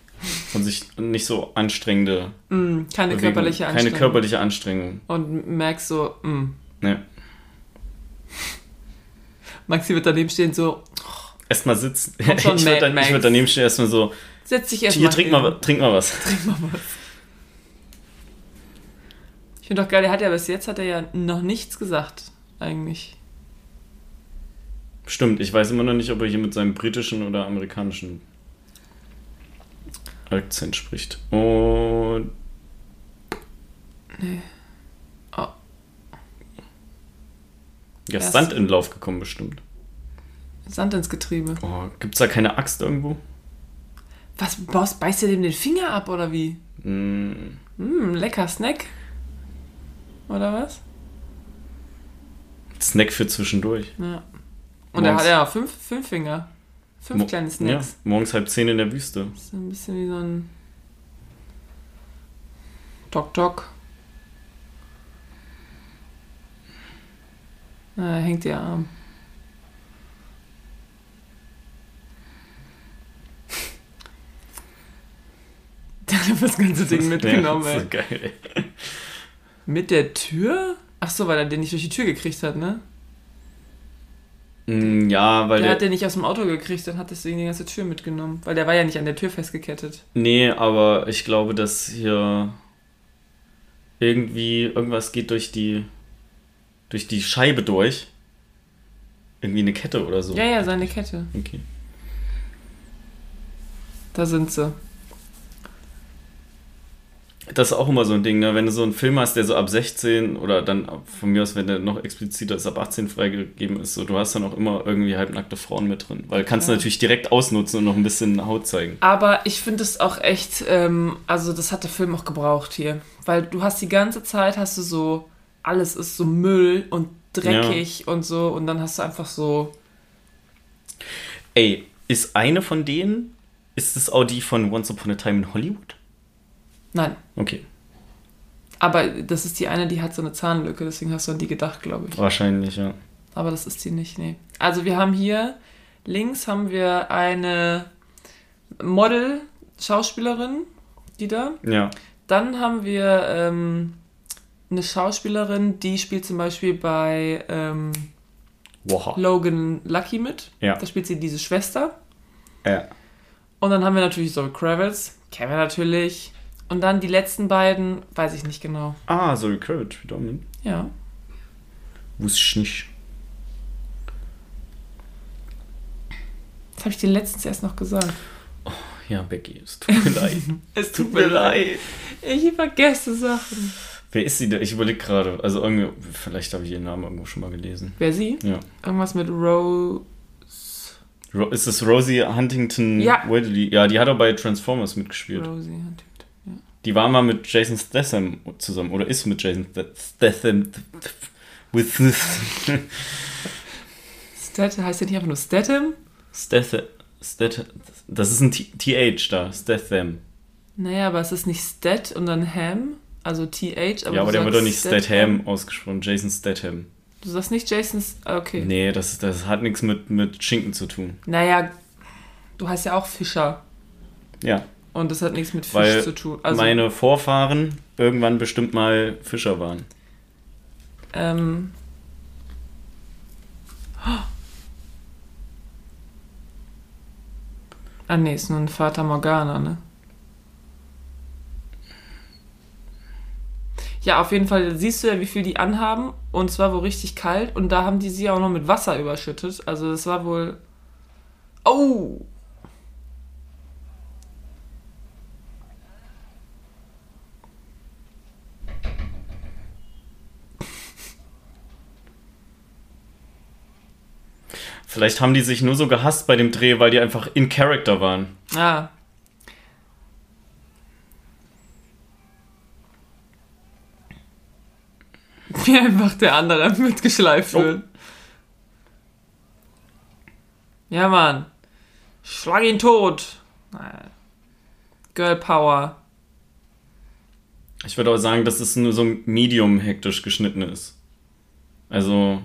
und sich nicht so anstrengende Mm, keine Bewegung- körperliche keine Anstrengung. körperliche Anstrengung. Und merkst so, mm. Ne. Maxi wird daneben stehen so, Erstmal sitzen. [laughs] Ich würde dann, würd daneben stehen, erstmal so, setz dich erst hier, trink mal, trink mal was. Trink mal was. Ich finde doch geil, der hat ja bis jetzt hat er ja noch nichts gesagt, eigentlich. Stimmt, ich weiß immer noch nicht, ob er hier mit seinem britischen oder amerikanischen Akzent spricht. Und. Nee. Oh. Ja, Sand in Lauf gekommen, bestimmt. Sand ins Getriebe. Oh, gibt's da keine Axt irgendwo? Was, Boss, beißt ihr dem den Finger ab oder wie? Hm, Hm, lecker Snack. Oder was? Snack für zwischendurch. Ja. Und er Morgens- hat ja fünf, fünf Finger. Fünf kleine Snacks. Ja, morgens halb zehn in der Wüste. Das ist ein bisschen wie so ein Tok Tok. Da hängt ihr Arm. [laughs] Der hat das ganze Ding [laughs] mitgenommen, ja, das ist so geil, ey. Mit der Tür? Ach so, weil er den nicht durch die Tür gekriegt hat, ne? Mm, Ja, weil Der der, hat den nicht aus dem Auto gekriegt, dann hat deswegen die ganze Tür mitgenommen. Weil der war ja nicht an der Tür festgekettet. Nee, aber ich glaube, dass hier irgendwie irgendwas geht durch die durch die Scheibe durch. Irgendwie eine Kette oder so. Ja, ja, seine Kette. Okay. Da sind sie. Das ist auch immer so ein Ding, ne? Wenn du so einen Film hast, der so ab 16 oder dann von mir aus, wenn der noch expliziter ist, ab 18 freigegeben ist, so, du hast dann auch immer irgendwie halbnackte Frauen mit drin. Weil kannst du Ja. natürlich direkt ausnutzen und noch ein bisschen Haut zeigen. Aber ich finde es auch echt, ähm, also das hat der Film auch gebraucht hier. Weil du hast die ganze Zeit, hast du so, alles ist so Müll und dreckig und so und dann hast du einfach so, Ey, ist eine von denen, ist das auch die von Once Upon a Time in Hollywood? Nein. Okay, Aber das ist die eine, die hat so eine Zahnlücke, deswegen hast du an die gedacht, glaube ich. wahrscheinlich, ja. Aber das ist die nicht, nee. Also wir haben hier, links haben wir eine Model-Schauspielerin, die da. Ja, Dann haben wir ähm, eine Schauspielerin, die spielt zum Beispiel bei ähm. Logan Lucky mit. Ja. Da spielt sie diese Schwester. Ja. Und dann haben wir natürlich Zoe Kravitz, kennen wir natürlich. Und dann die letzten beiden, weiß ich nicht genau. Ah, Kravitz, wieder mit. Ja. Wusste ich nicht. Das habe ich dir letztens erst noch gesagt. Ja, Becky, es tut mir leid. [laughs] Es Tut mir leid. Ich vergesse Sachen. Wer ist sie denn? Ich überlege gerade. Also irgendwie, vielleicht habe ich ihren Namen irgendwo schon mal gelesen. Wer sie? Ja. Irgendwas mit Rose. Ro ist es Rosie Huntington Ja. Whiteley? Ja, die hat auch bei Transformers mitgespielt. Rosie Huntington. Ja. Die war mal mit Jason Statham zusammen. Oder ist mit Jason Statham. With Statham heißt der nicht einfach nur Statham? Statham. Statham. Das ist ein TH da. Statham. Naja, aber es ist nicht Stat und dann Ham, also TH. Aber ja, aber der wird doch nicht Statham ausgesprochen. Jason Statham. Du sagst nicht Jason's. ah, Okay. Nee, das, das hat nichts mit, mit Schinken zu tun. Naja, du heißt ja auch Fischer. Ja, Und das hat nichts mit Fisch Weil zu tun. Also, meine Vorfahren irgendwann bestimmt mal Fischer waren. ähm. Ah, nee, ist nur ein Vater Morgana, ne? Ja, auf jeden Fall siehst du ja, wie viel die anhaben. Und zwar wohl richtig kalt. Und da haben die sie auch noch mit Wasser überschüttet. Also das war wohl. Oh! Vielleicht haben die sich nur so gehasst bei dem Dreh, weil die einfach in Character waren. Ah. Wie einfach der andere [laughs] mitgeschleift Oh. wird. Ja, Mann. Schlag ihn tot. Girl Power. Ich würde auch sagen, dass es nur so medium hektisch geschnitten ist. Also,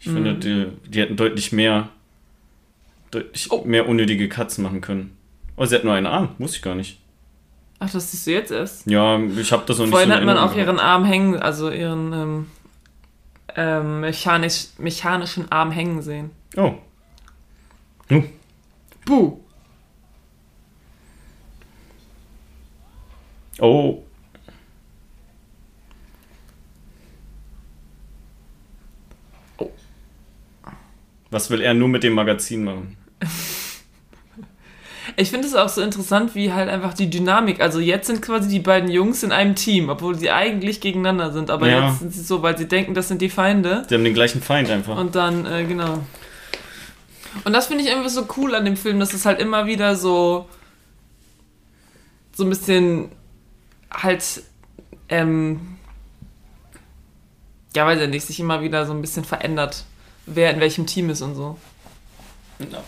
ich finde, Mhm. die, die hätten deutlich mehr, deutlich Oh. mehr unnötige Cuts machen können. Oh, sie hat nur einen Arm, wusste ich gar nicht. Ach, das siehst du jetzt erst. Ja, ich habe das noch nicht Vorhin so hat man Erinnerung auch gehabt. ihren Arm hängen, also ihren ähm, ähm, mechanisch, mechanischen Arm hängen sehen. Oh. Huh. Buh. Oh. Was will er nur mit dem Magazin machen? [laughs] Ich finde es auch so interessant, wie halt einfach die Dynamik. Also jetzt sind quasi die beiden Jungs in einem Team, obwohl sie eigentlich gegeneinander sind. Aber Ja. jetzt sind sie so, weil sie denken, das sind die Feinde. Die haben den gleichen Feind einfach. Und dann, äh, genau. Und das finde ich irgendwie so cool an dem Film, dass es halt immer wieder so so ein bisschen halt ähm, ja, weiß ich nicht, sich immer wieder so ein bisschen verändert, wer in welchem Team ist und so.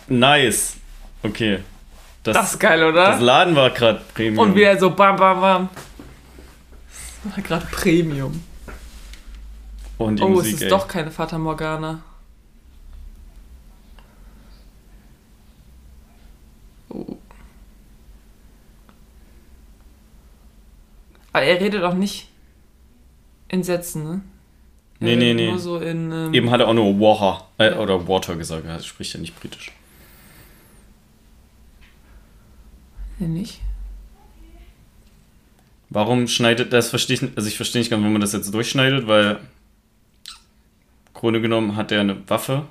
Nice. Okay. Das, Das ist geil, oder? das Laden war gerade Premium. und wieder so bam bam bam. Das war gerade Premium. Und die Oh, Musik, es ist ey. doch keine Fata Morgana. Oh. Aber er redet auch nicht in Sätzen, ne? Nee, nee, nee. So in. Ähm, Eben hat er auch nur Water äh, oder Water gesagt. Er spricht ja nicht britisch. Nee, nicht. Warum schneidet das? Verstehe ich, also ich verstehe nicht ganz, warum man das jetzt durchschneidet, weil Grunde genommen hat er eine Waffe.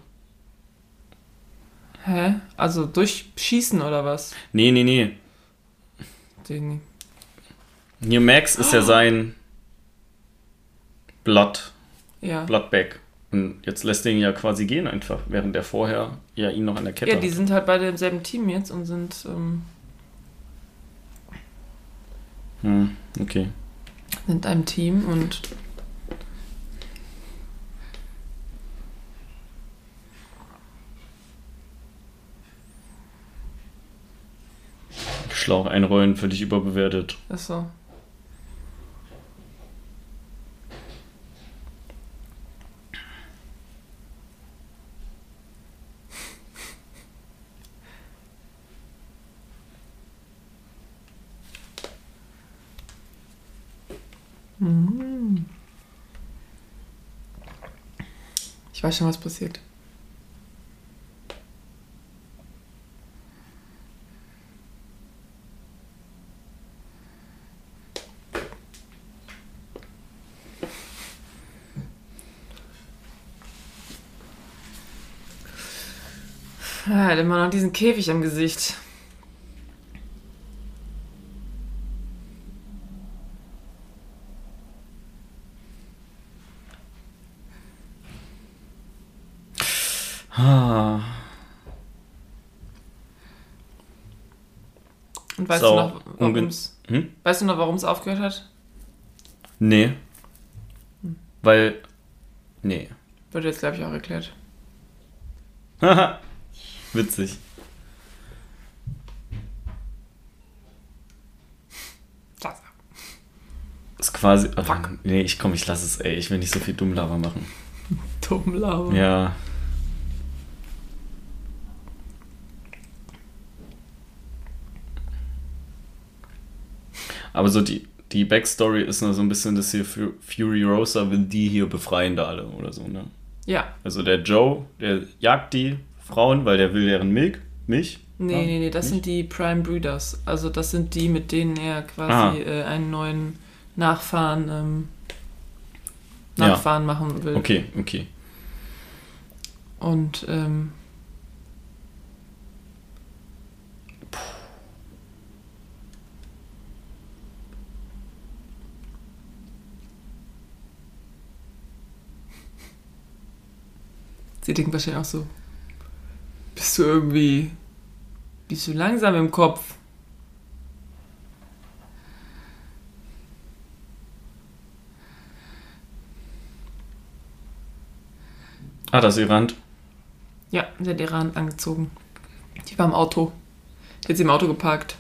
Hä? Also durchschießen oder was? Nee, nee, nee. Den, Hier Max ist ja sein Blood, ja. Bloodbag. Und jetzt lässt er ihn ja quasi gehen einfach, während er vorher ja ihn noch an der Kette Ja, die hat. sind halt beide im selben Team jetzt und sind, ähm, Hm, okay. sind einem Team und Schlauch einrollen, völlig überbewertet. ist so. Mhm. Ich weiß schon, was passiert. Er hat immer noch diesen Käfig am Gesicht. Weißt So, du noch, warum ungen- es hm? weißt du noch, warum es aufgehört hat? Nee. Weil. Nee. Wird jetzt, glaube ich, auch erklärt. Haha. [laughs] Witzig. Das. Ist quasi. Ach, Fuck. nee, ich komm, ich lass es, ey. Ich will nicht so viel Dummlaber machen. [laughs] Dumm Lava. Ja. Aber so die, die Backstory ist nur so ein bisschen, dass hier Fu- Fury Rosa will die hier befreien da alle oder so, ne? Ja. Also der Joe, der jagt die Frauen, weil der will deren Milch. Milch? Nee, Ah, nee, nee, das nicht? sind die Prime Breeders. Also das sind die, mit denen er Ah. quasi äh, einen neuen Nachfahren, ähm, Ja. Nachfahren machen will. Okay, okay. Und ähm, sie denken wahrscheinlich auch so, bist du irgendwie, bist du langsam im Kopf? Ah, das ist ihr Rand. Ja, sie hat ihre Hand angezogen. Die war im Auto. Die hat sie im Auto geparkt.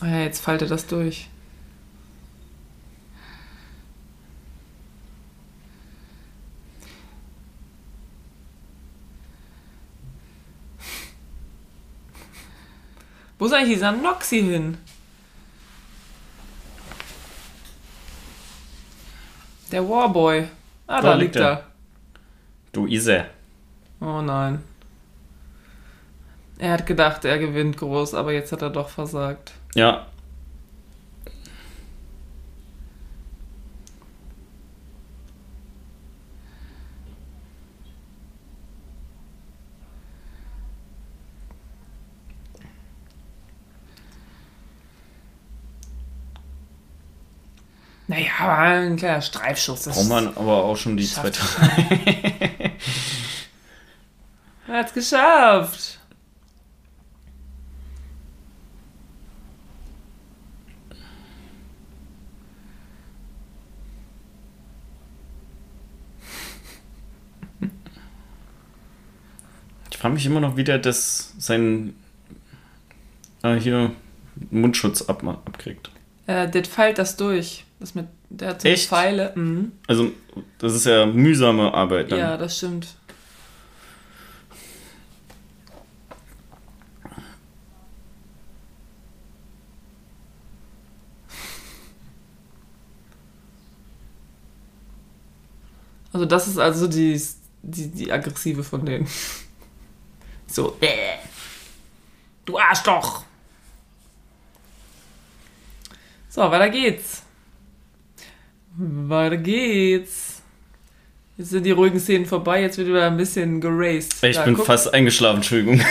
Ah ja, jetzt faltet das durch. Wo ist eigentlich dieser Noxy hin? Der Warboy. Ah, da, Da liegt liegt er. er. Du Ise. Oh nein. Er hat gedacht, er gewinnt groß, aber jetzt hat er doch versagt. Ja. Naja, aber ein kleiner Streifschuss. Das Braucht man aber auch schon die zweite. Er [laughs] hat's geschafft. Ich frage mich immer noch, wie der das seinen äh, hier Mundschutz ab, abkriegt. Äh, der feilt das durch. Das mit, der hat so Echt? Pfeile. Mhm. Also, das ist ja mühsame Arbeit dann. Ja, das stimmt. Also das ist also die, die, die aggressive von denen. [laughs] So, äh, du Arschloch. So, weiter geht's. Weiter geht's. Jetzt sind die ruhigen Szenen vorbei, jetzt wird wieder ein bisschen geraced. Ich Da, bin guck, fast eingeschlafen, Entschuldigung. [laughs]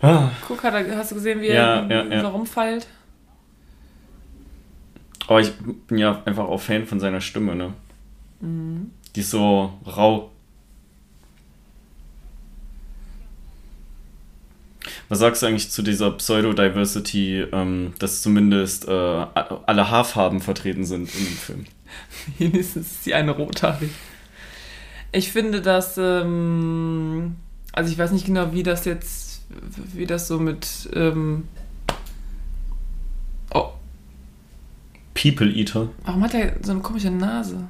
Ah, guck hat er, hast du gesehen, wie Ja, er ja, ja. so rumfeilt? Aber ich bin ja einfach auch Fan von seiner Stimme, ne? Mhm. Die ist so rau. Was sagst du eigentlich zu dieser Pseudo-Diversity, ähm, dass zumindest äh, alle Haarfarben vertreten sind in dem Film? [laughs] Wenigstens ist die eine rothaarig. Ich finde, dass, ähm, also ich weiß nicht genau, wie das jetzt, wie das so mit, ähm, oh, People Eater. warum hat er so eine komische Nase?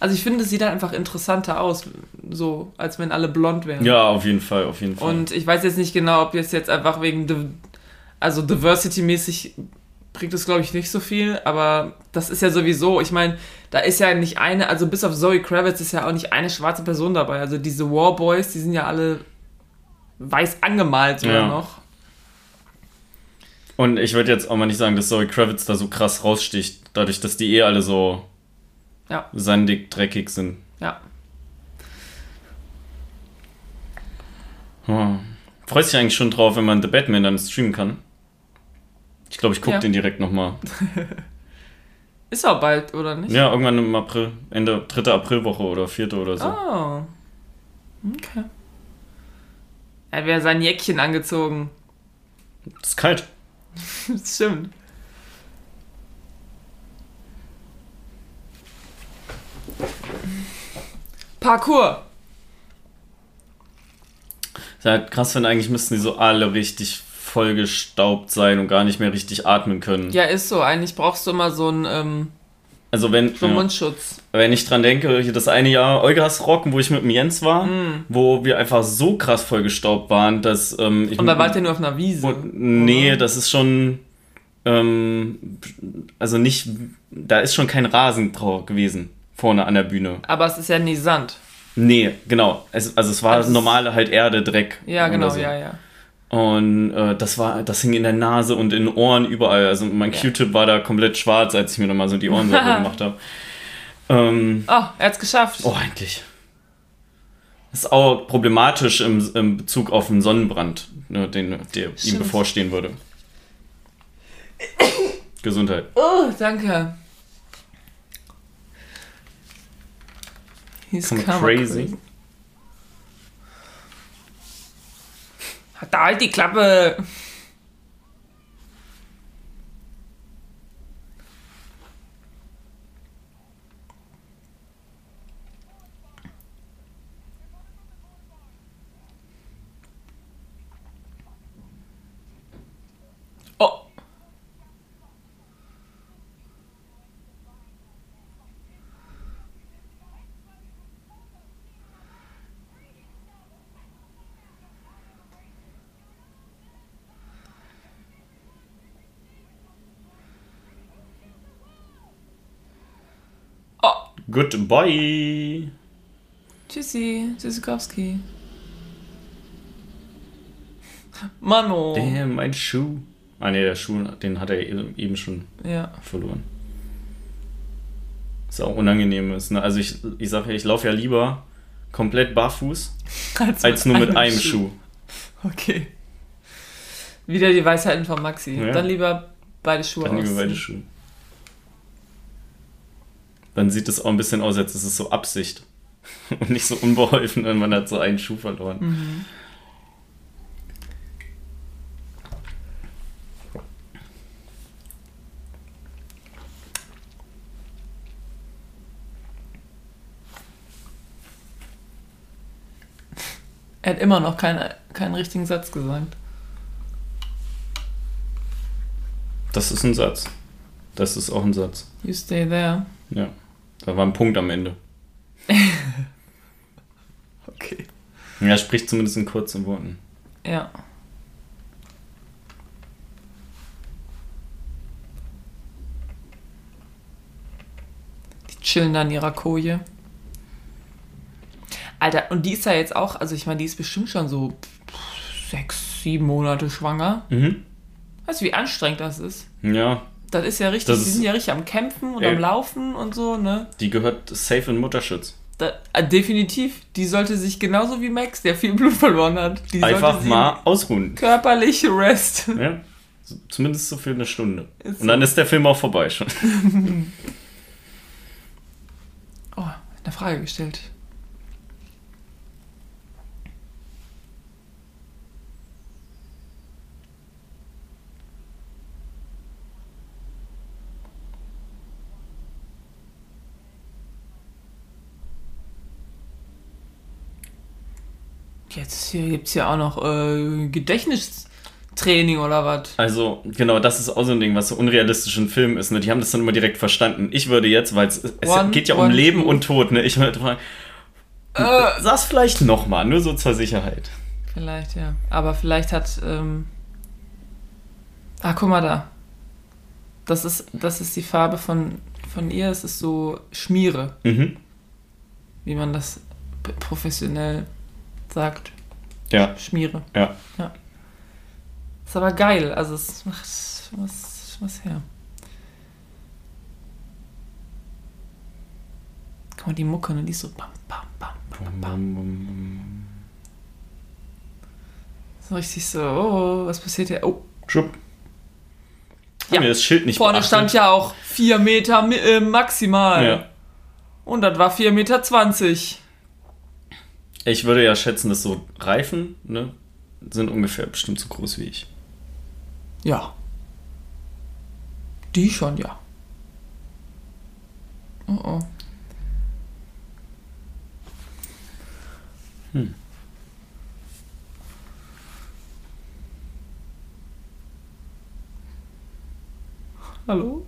Also ich finde, es sieht halt einfach interessanter aus, so, als wenn alle blond wären. Ja, auf jeden Fall, auf jeden Fall. Und ich weiß jetzt nicht genau, ob jetzt jetzt einfach wegen, Div- also Diversity-mäßig bringt es, glaube ich, nicht so viel, aber das ist ja sowieso, ich meine, da ist ja nicht eine, also bis auf Zoe Kravitz ist ja auch nicht eine schwarze Person dabei. Also diese Warboys, die sind ja alle weiß angemalt sogar Ja. noch. Und ich würde jetzt auch mal nicht sagen, dass Zoe Kravitz da so krass raussticht, dadurch, dass die eh alle so Ja. sandig, dreckig sind. Ja. Hm. Freust dich eigentlich schon drauf, wenn man The Batman dann streamen kann? Ich glaube, ich gucke Ja. den direkt nochmal. [laughs] Ist auch bald, oder nicht? Ja, irgendwann im April, Ende dritte Aprilwoche oder vierte oder so. Oh. Okay. Er hat wieder sein Jäckchen angezogen. Ist kalt. Das [laughs] stimmt. Parkour. Ist halt krass, wenn eigentlich müssten die so alle richtig vollgestaubt sein und gar nicht mehr richtig atmen können. Ja, ist so. Eigentlich brauchst du immer so einen, ähm, Also wenn, so einen ja, Mundschutz. wenn ich dran denke, das eine Jahr Eugas Rocken, wo ich mit dem Jens war, Mm. wo wir einfach so krass vollgestaubt waren, dass ähm, ich Und da wart ihr nur auf einer Wiese. Und, nee, das ist schon. Ähm, also nicht. Da ist schon kein Rasen drauf gewesen. Vorne an der Bühne. Aber es ist ja nie Sand. Nee, genau. Es, also es war Also normale halt Erde, Dreck. Ja, genau, so. ja, ja. Und äh, das war, das hing in der Nase und in den Ohren überall. Also mein Ja. Q-Tip war da komplett schwarz, als ich mir nochmal so die Ohren sauber [laughs] gemacht habe. Ähm, Oh, er hat's geschafft. oh, endlich. Das ist auch problematisch im, im Bezug auf den Sonnenbrand, ne, den, der ihm bevorstehen würde. [coughs] Gesundheit. Oh, danke. He's Come kinda crazy. Hat da halt die Klappe. Oh. Oh. Goodbye. Tschüssi, Tschüssikowski. Mano. Damn, mein Schuh. Ah ne, der Schuh, den hat er eben schon Ja. verloren. Ist auch unangenehm ist. Ne? Also ich, ich sage ja, ich laufe ja lieber komplett barfuß, [laughs] als nur mit einem Schuh. Okay. Wieder die Weisheiten von Maxi. Ja. Dann lieber beide Schuhe Dann lieber beide Schuhe. Dann sieht es auch ein bisschen aus, als ist es so Absicht. [laughs] Und nicht so unbeholfen, wenn man hat so einen Schuh verloren. Mhm. Er hat immer noch keine, keinen richtigen Satz gesagt. Das ist ein Satz. Das ist auch ein Satz. You stay there. Ja. Da war ein Punkt am Ende. [laughs] Okay. Ja, spricht zumindest in kurzen Worten. Ja. Die chillen da in ihrer Koje. Alter, und die ist ja jetzt auch, also ich meine, die ist bestimmt schon so sechs, sieben Monate schwanger. Mhm. Weißt du, wie anstrengend das ist? Ja, Das ist ja richtig, Das die sind ja richtig am Kämpfen und Ey. am Laufen und so, ne? die gehört safe in Mutterschutz. Da, äh, definitiv. Die sollte sich genauso wie Max, der viel Blut verloren hat, die Einfach mal ausruhen. körperliche [laughs] Rest. Ja. Zumindest so für eine Stunde. Ist Und dann ist der Film auch vorbei schon. [laughs] Oh, eine Frage gestellt. Jetzt hier gibt es ja auch noch äh, Gedächtnistraining oder was? Also, genau, das ist auch so ein Ding, was so unrealistisch in Filmen ist. Ne? Die haben das dann immer direkt verstanden. Ich würde jetzt, weil es, One, geht ja um Leben two. und Tod, ne? Ich würde fragen, Äh, sag's vielleicht nochmal, nur so zur Sicherheit. Vielleicht, ja. Aber vielleicht hat. Ähm ah, guck mal da. Das ist, das ist die Farbe von, von ihr. Es ist so Schmiere, Mhm. wie man das professionell sagt. Ja, Schmiere. ja. Ist aber geil. Also, es macht was, was her. Guck mal, die Mucke, ne? Die ist so bam, bam, bam, bam, bam. So richtig so, oh, was passiert hier? Oh, Schupp. Ja. Das Schild nicht Vorne beachtet? stand ja auch 4 Meter äh, maximal. Ja. Und das war 4,20 Meter. Ich würde ja schätzen, dass so Reifen, ne, sind ungefähr bestimmt so groß wie ich. Ja. Die schon, ja. Oh oh. Hm. Hallo?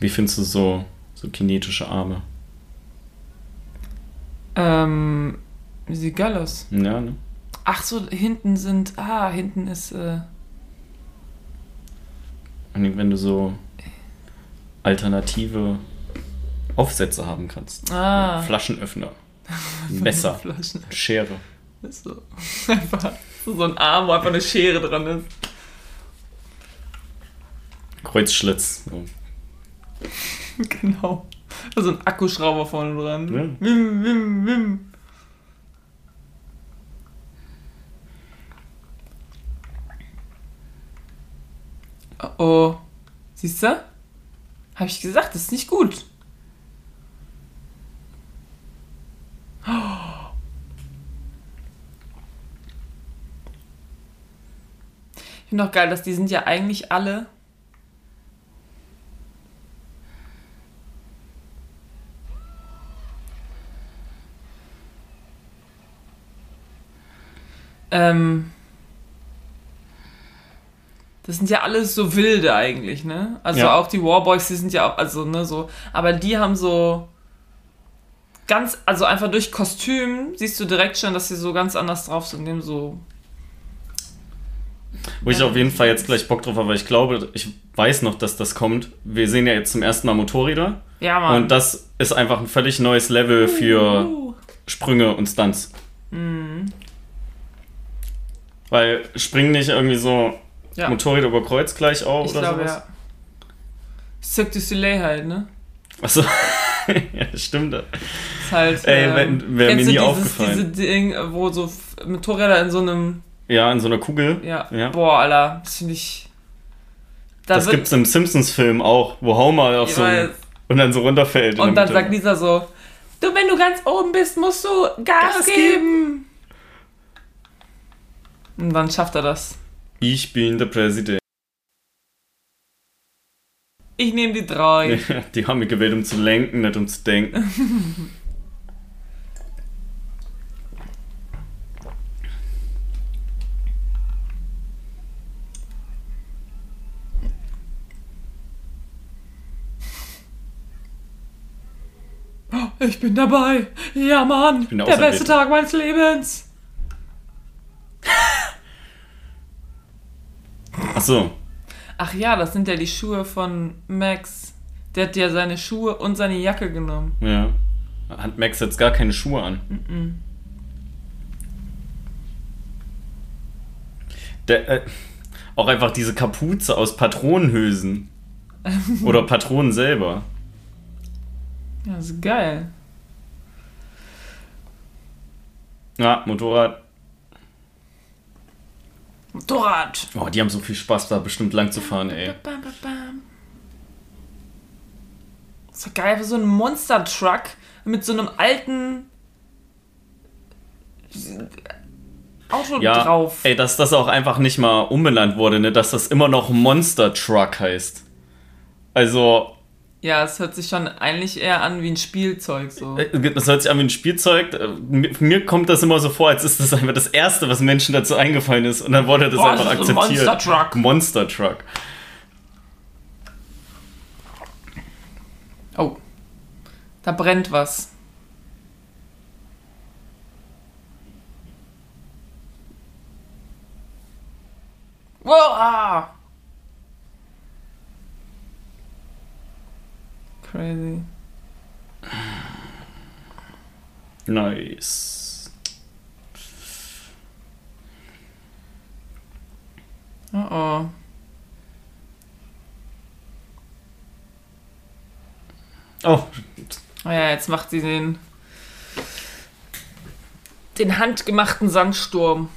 Wie findest du so, so kinetische Arme? Ähm, wie sieht geil aus? Ja, ne? Ach so, hinten sind, ah, hinten ist, äh, Und wenn du so alternative Aufsätze haben kannst. ah. Flaschenöffner, [laughs] Messer, Flaschen. Schere. Ist so. [laughs] Einfach so ein Arm, wo einfach eine Schere dran ist. Kreuzschlitz. So. [laughs] Genau. [laughs] Also ein Akkuschrauber vorne dran. Ja. Wim, wim, wim. Oh, oh. Siehst du? Habe ich gesagt, das ist nicht gut. Ich finde auch geil, dass die sind ja eigentlich alle Ähm, das sind ja alles so wilde eigentlich, ne? Also Ja. auch die Warboys, die sind ja auch, also, ne, so, aber die haben so ganz, also einfach durch Kostüm siehst du direkt schon, dass sie so ganz anders drauf sind, dem so. Wo ich auf jeden Fall jetzt gleich Bock drauf habe, weil ich glaube, ich weiß noch, dass das kommt. Wir sehen ja jetzt zum ersten Mal Motorräder. Ja, Mann. Und das ist einfach ein völlig neues Level für. Sprünge und Stunts. Mhm. Weil springen nicht irgendwie so Ja. Motorräder über Kreuz gleich auch Ich oder glaube, sowas? ja. Cirque du Soleil halt, ne? Achso. [laughs] ja, stimmt. Ist halt. Ey, ähm, wenn- wär mir nie dieses, aufgefallen. Diese Ding, wo so Motorräder in so einem. Ja, in so einer Kugel. Ja. Ja. Boah, Alter, das finde ich. Da das gibt's im Simpsons-Film auch, wo Homer auf so weiß. und dann so runterfällt. Und dann sagt Lisa so, du, wenn du ganz oben bist, musst du Gas, Gas geben. Und dann schafft er das. Ich bin der Präsident. Ich nehme die drei. [laughs] Die haben mich gewählt, um zu lenken, nicht um zu denken. Ich bin dabei. Ja, Mann. bin der beste. Tag meines Lebens. Ach so. Ach ja, das sind ja die Schuhe von Max. Der hat ja seine Schuhe und seine Jacke genommen. Ja. Hat Max jetzt gar keine Schuhe an. Der, äh, auch einfach diese Kapuze aus Patronenhülsen. [laughs] Oder Patronen selber. Ja, das ist geil. Ja, Motorrad. Motorrad. Oh, die haben so viel Spaß, da bestimmt lang zu fahren, ey. Das ist doch geil, so ein Monster-Truck mit so einem alten Auto Ja, drauf. ey, dass das auch einfach nicht mal umbenannt wurde, ne? Dass das immer noch Monster Truck heißt. Also, Ja, es hört sich schon eigentlich eher an wie ein Spielzeug so. äh, das hört sich an wie ein Spielzeug. Äh, Mir, kommt das immer so vor, als ist das einfach das Erste, was Menschen dazu eingefallen ist. Und dann wurde das Boah, einfach das akzeptiert. Monster Truck. Monster Truck. Oh. Da brennt was. Wow! Crazy. Nice. Oh oh. Oh, Oh ja, jetzt macht sie den den handgemachten Sandsturm.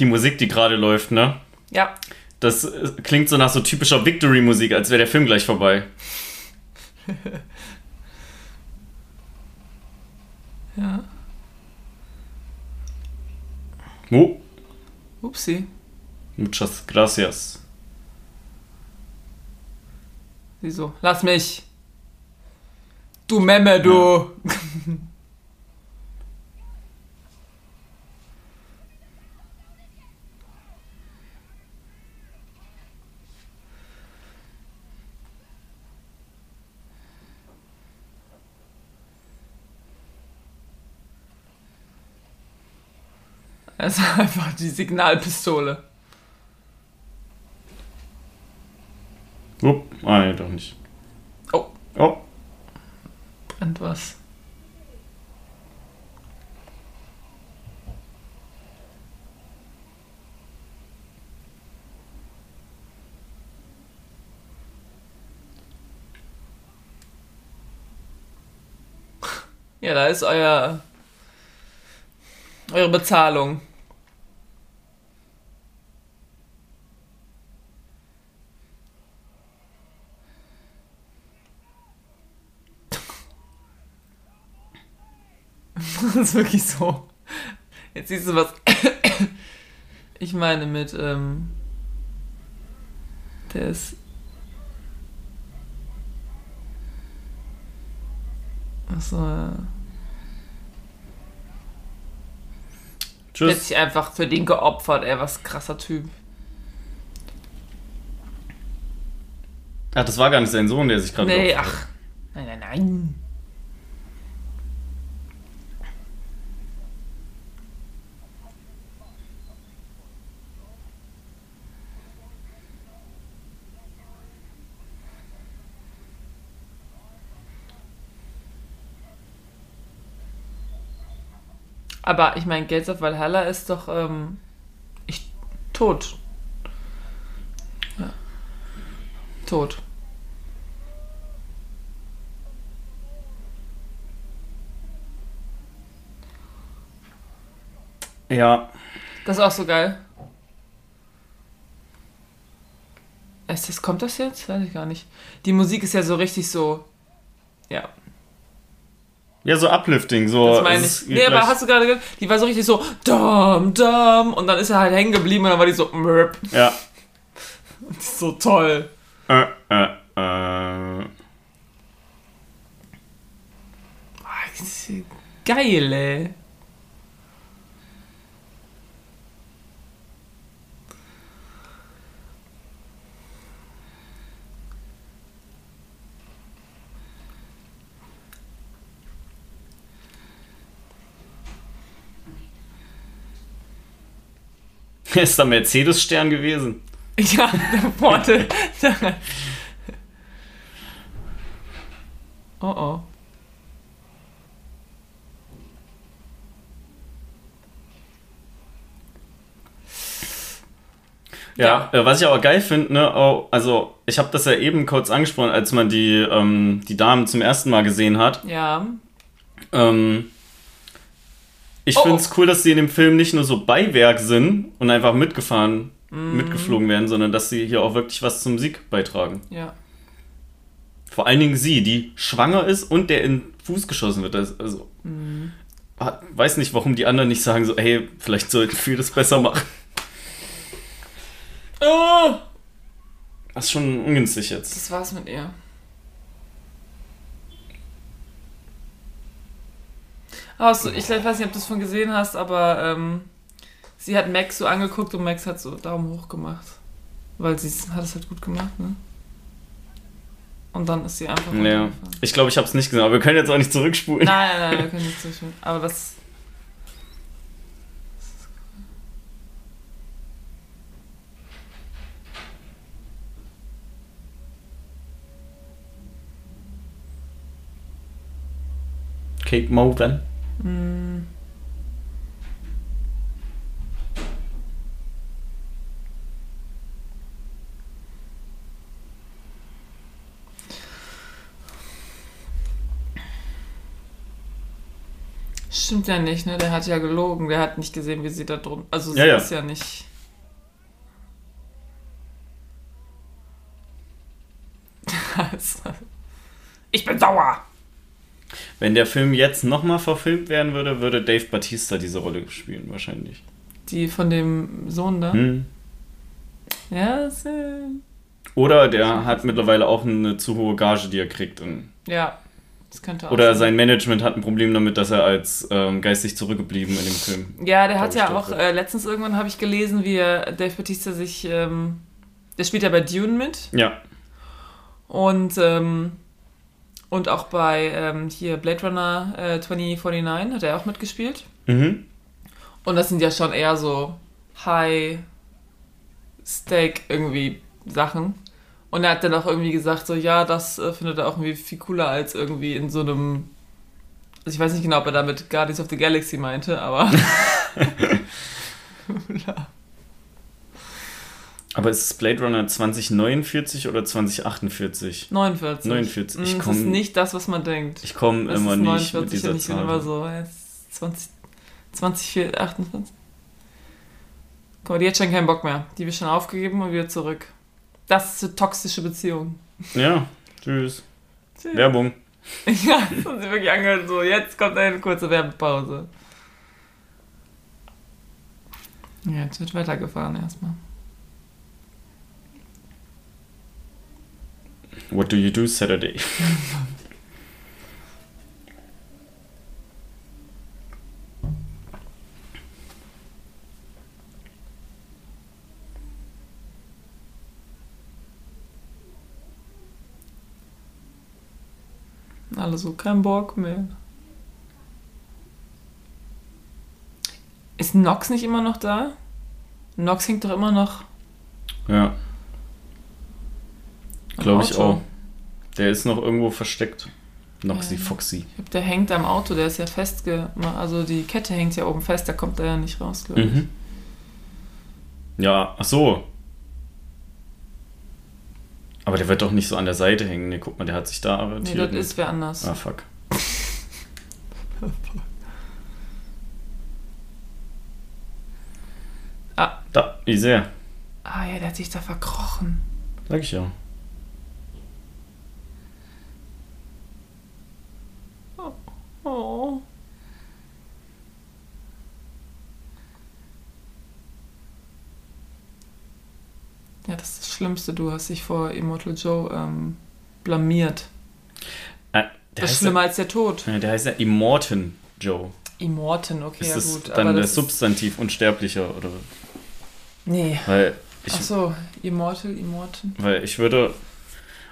Die Musik, die gerade läuft, ne? Ja, Das äh, klingt so nach so typischer Victory-Musik, als wäre der Film gleich vorbei. [laughs] ja. Oh, Upsi. muchas gracias. Wieso? Lass mich. Du Memme, du. [laughs] Es ist einfach die Signalpistole. Oh, ah, nee, doch nicht. Oh, Oh, brennt was. Ja, da ist euer eure Bezahlung. [laughs] Das ist wirklich so. Jetzt siehst du was. [coughs] Ich meine mit, ähm. Der ist. Achso, ja. Der hat tschüss. sich einfach für den geopfert, ey, was krasser Typ. Ach, das war gar nicht sein Sohn, der sich gerade Nee, geopfert ach. Nein, nein, nein. Aber ich meine, Gates of Valhalla ist doch ähm, ich, tot. Ja. Tot. Ja. Das ist auch so geil. Ist das, kommt das jetzt? Weiß ich gar nicht. Die Musik ist ja so richtig so. Ja, Ja, so uplifting, so. das meine ich. Nee, aber hast du gerade gehört? Die war so richtig so. Dum, dum. Und dann ist er halt hängen geblieben und dann war die so. Mörp. Ja. [laughs] So toll. Äh, äh, äh. Ah, Geil, ey. Ist da Mercedes-Stern gewesen? Ja, vorne. [laughs] oh oh. Ja, äh, was ich aber geil finde, ne, auch, also ich habe das ja eben kurz angesprochen, als man die, ähm, die Damen zum ersten Mal gesehen hat. Ja. Ähm, ich Oh, finde es cool, dass sie in dem Film nicht nur so Beiwerk sind und einfach mitgefahren, Mhm. mitgeflogen werden, sondern dass sie hier auch wirklich was zum Sieg beitragen. Ja. Vor allen Dingen sie, die schwanger ist und der in den Fuß geschossen wird. Also, hat- weiß nicht, warum die anderen nicht sagen so, hey, vielleicht sollten wir das besser machen. Oh, Das ist schon ungünstig jetzt. das war's mit ihr. Du, ich weiß nicht, ob du es von gesehen hast, aber ähm, sie hat Max so angeguckt und Max hat so Daumen hoch gemacht. Weil sie hat es halt gut gemacht, ne? Und dann ist sie einfach Ja. Ich glaube, ich habe es nicht gesehen, aber wir können jetzt auch nicht zurückspulen. Nein, nein, nein, wir können nicht zustimmen. Aber das. Kate Moven. Mm, Stimmt ja nicht, ne? Der hat ja gelogen. Der hat nicht gesehen, wie sie da drunter. Also, sie Ja, ja. ist ja nicht. [laughs] ich bin sauer! Wenn der Film jetzt nochmal verfilmt werden würde, würde Dave Batista diese Rolle spielen, wahrscheinlich. Die von dem Sohn da. Hm. Ja, das, äh, Oder der hat mittlerweile auch eine zu hohe Gage, die er kriegt. Ja, das könnte auch Oder sein. sein Management hat ein Problem damit, dass er als ähm, geistig zurückgeblieben in dem Film. Ja, der hat ja auch, äh, letztens irgendwann habe ich gelesen, wie er, Dave Batista sich, ähm, der spielt ja bei Dune mit Ja. und, ähm, und auch bei ähm, hier Blade Runner äh, 2049 hat er auch mitgespielt. Mhm. Und das sind ja schon eher so High-Stake irgendwie Sachen. Und er hat dann auch irgendwie gesagt, so, ja, das äh, findet er auch irgendwie viel cooler als irgendwie in so einem. Also ich weiß nicht genau, ob er damit Guardians of the Galaxy meinte, aber. [laughs] [laughs] [laughs] Aber ist es Blade Runner 2049 oder 2048? 49. 49, ich Das komm- ist nicht das, was man denkt. Ich komme immer nicht 49 mit dieser ich bin Zahl. immer so, ist 20, 20, 28. Guck mal, die hat schon keinen Bock mehr. Die wird schon aufgegeben und wieder zurück. Das ist eine toxische Beziehung. Ja, tschüss. Tschüss. Werbung. [laughs] Ja, das haben sie wirklich angehört. So, jetzt kommt eine kurze Werbepause. Ja, jetzt wird weitergefahren erstmal. What do you do Saturday? Alle so, kein Bock mehr. Ist Nox nicht immer noch da? Nox hängt doch immer noch. Ja, glaube ich auch. Der ist noch irgendwo versteckt. Noxy Ja. Foxy. Ich glaub, der hängt am Auto, der ist ja festge... Also die Kette hängt ja oben fest, da kommt er ja nicht raus, glaube ich. Mhm. Ja, ach so. Aber der wird doch nicht so an der Seite hängen. Ne, guck mal, der hat sich da Nee, arretiert. das ist wer anders. Ah, fuck. [laughs] Ah. Da, wie sehr. Ah ja, der hat sich da verkrochen. Sag ich ja. Oh. Ja, das ist das Schlimmste. Du hast dich vor Immortal Joe ähm, blamiert. Der, Das ist schlimmer als der Tod. ja, der heißt ja Immortan Joe. Immortan, okay, ist ja das gut. dann aber der das Substantiv Unsterblicher? Oder? Nee. Weil ich, Ach so, Immortal, Immortan. weil ich würde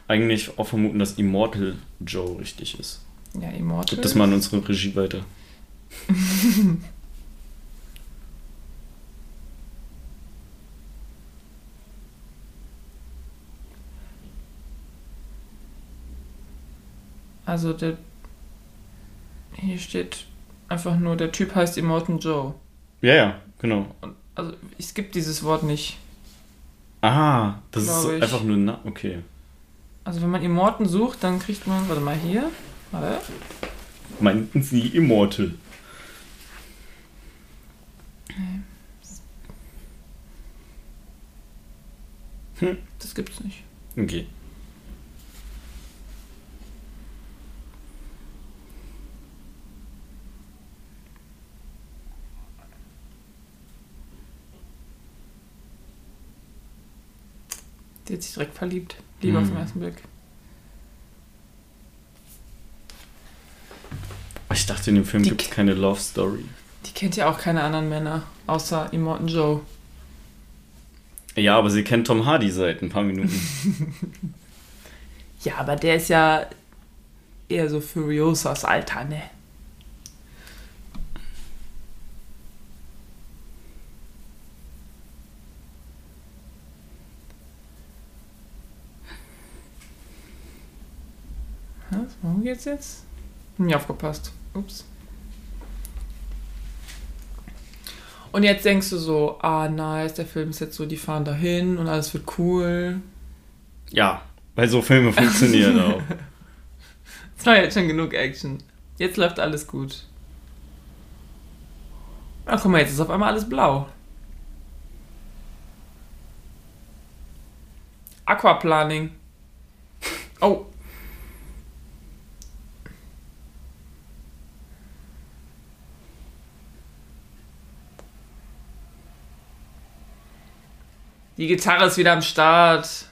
eigentlich auch vermuten, dass Immortal Joe richtig ist. Ja, Immortal. Gib das mal an unsere Regie weiter. [laughs] Also der. Hier steht einfach nur, der Typ heißt Immortan Joe. Ja, ja, genau. Und, also es gibt dieses Wort nicht. Ah, das ist ich. einfach nur na okay. Also wenn man Immortan sucht, dann kriegt man, warte mal hier, warte, Meinten Sie Immortal? das gibt's nicht. Okay. Die hat sich direkt verliebt. Liebe auf Hm. den ersten Blick. Ich dachte, in dem Film gibt es keine Love Story. Die kennt ja auch keine anderen Männer, außer Immortan Joe. Ja, aber sie kennt Tom Hardy seit ein paar Minuten. [laughs] Ja, aber der ist ja eher so Furiosas Alter, ne? Was? Worum geht's jetzt? Nie aufgepasst. Ups. Und jetzt denkst du so, ah nice, der Film ist jetzt so, die fahren dahin und alles wird cool. ja, weil so Filme funktionieren [laughs] auch. Es war jetzt schon genug Action. Jetzt läuft alles gut. Ach, guck mal, jetzt ist auf einmal alles blau. Aquaplaning. Oh. Die Gitarre ist wieder am Start.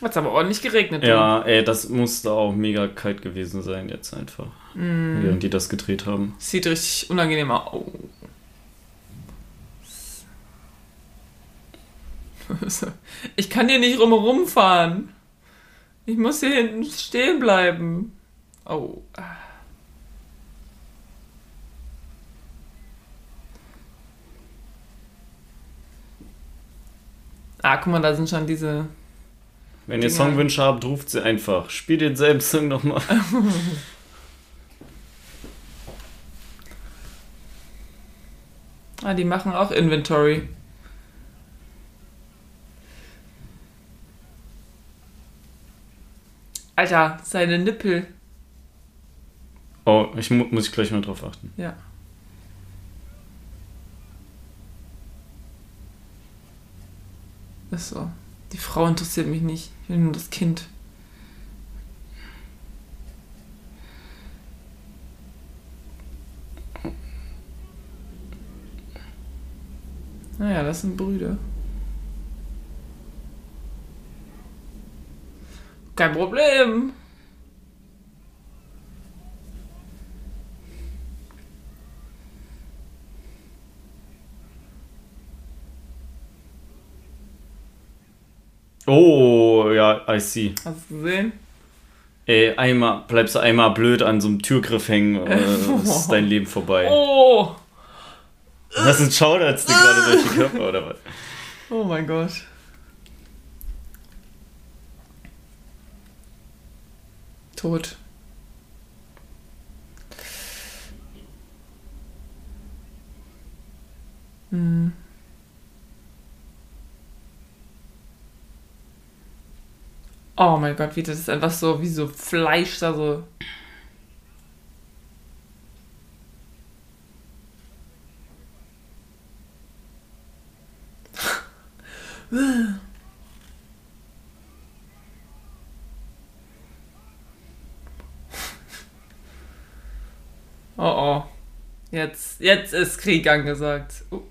Hat's aber ordentlich geregnet. du. Ja, ey, das musste auch mega kalt gewesen sein jetzt einfach. Mm. Während die das gedreht haben. Sieht richtig unangenehm aus. Oh. Ich kann hier nicht rumherum fahren. Ich muss hier hinten stehen bleiben. Oh. Ah, guck mal, da sind schon diese. Wenn ihr Dinger. Songwünsche habt, ruft sie einfach. Spielt den selben Song nochmal. [laughs] Ah, die machen auch Inventory. Alter, seine Nippel. Oh, ich mu muss ich gleich mal drauf achten. Ja. Ist so. Die Frau interessiert mich nicht. Ich will nur das Kind. Naja, das sind Brüder. Kein Problem. Oh, ja, I see. Hast du gesehen? Ey, einmal, bleibst du einmal blöd an so einem Türgriff hängen, äh, [laughs] ist dein Leben vorbei. Oh! Das ist ein Schauderz dir gerade durch den Körper, oder was? Oh mein Gott. Tot. Hm. Oh mein Gott, wie das ist einfach so, wie so Fleisch da so. [laughs] Oh oh. Jetzt, jetzt ist Krieg angesagt. Uh.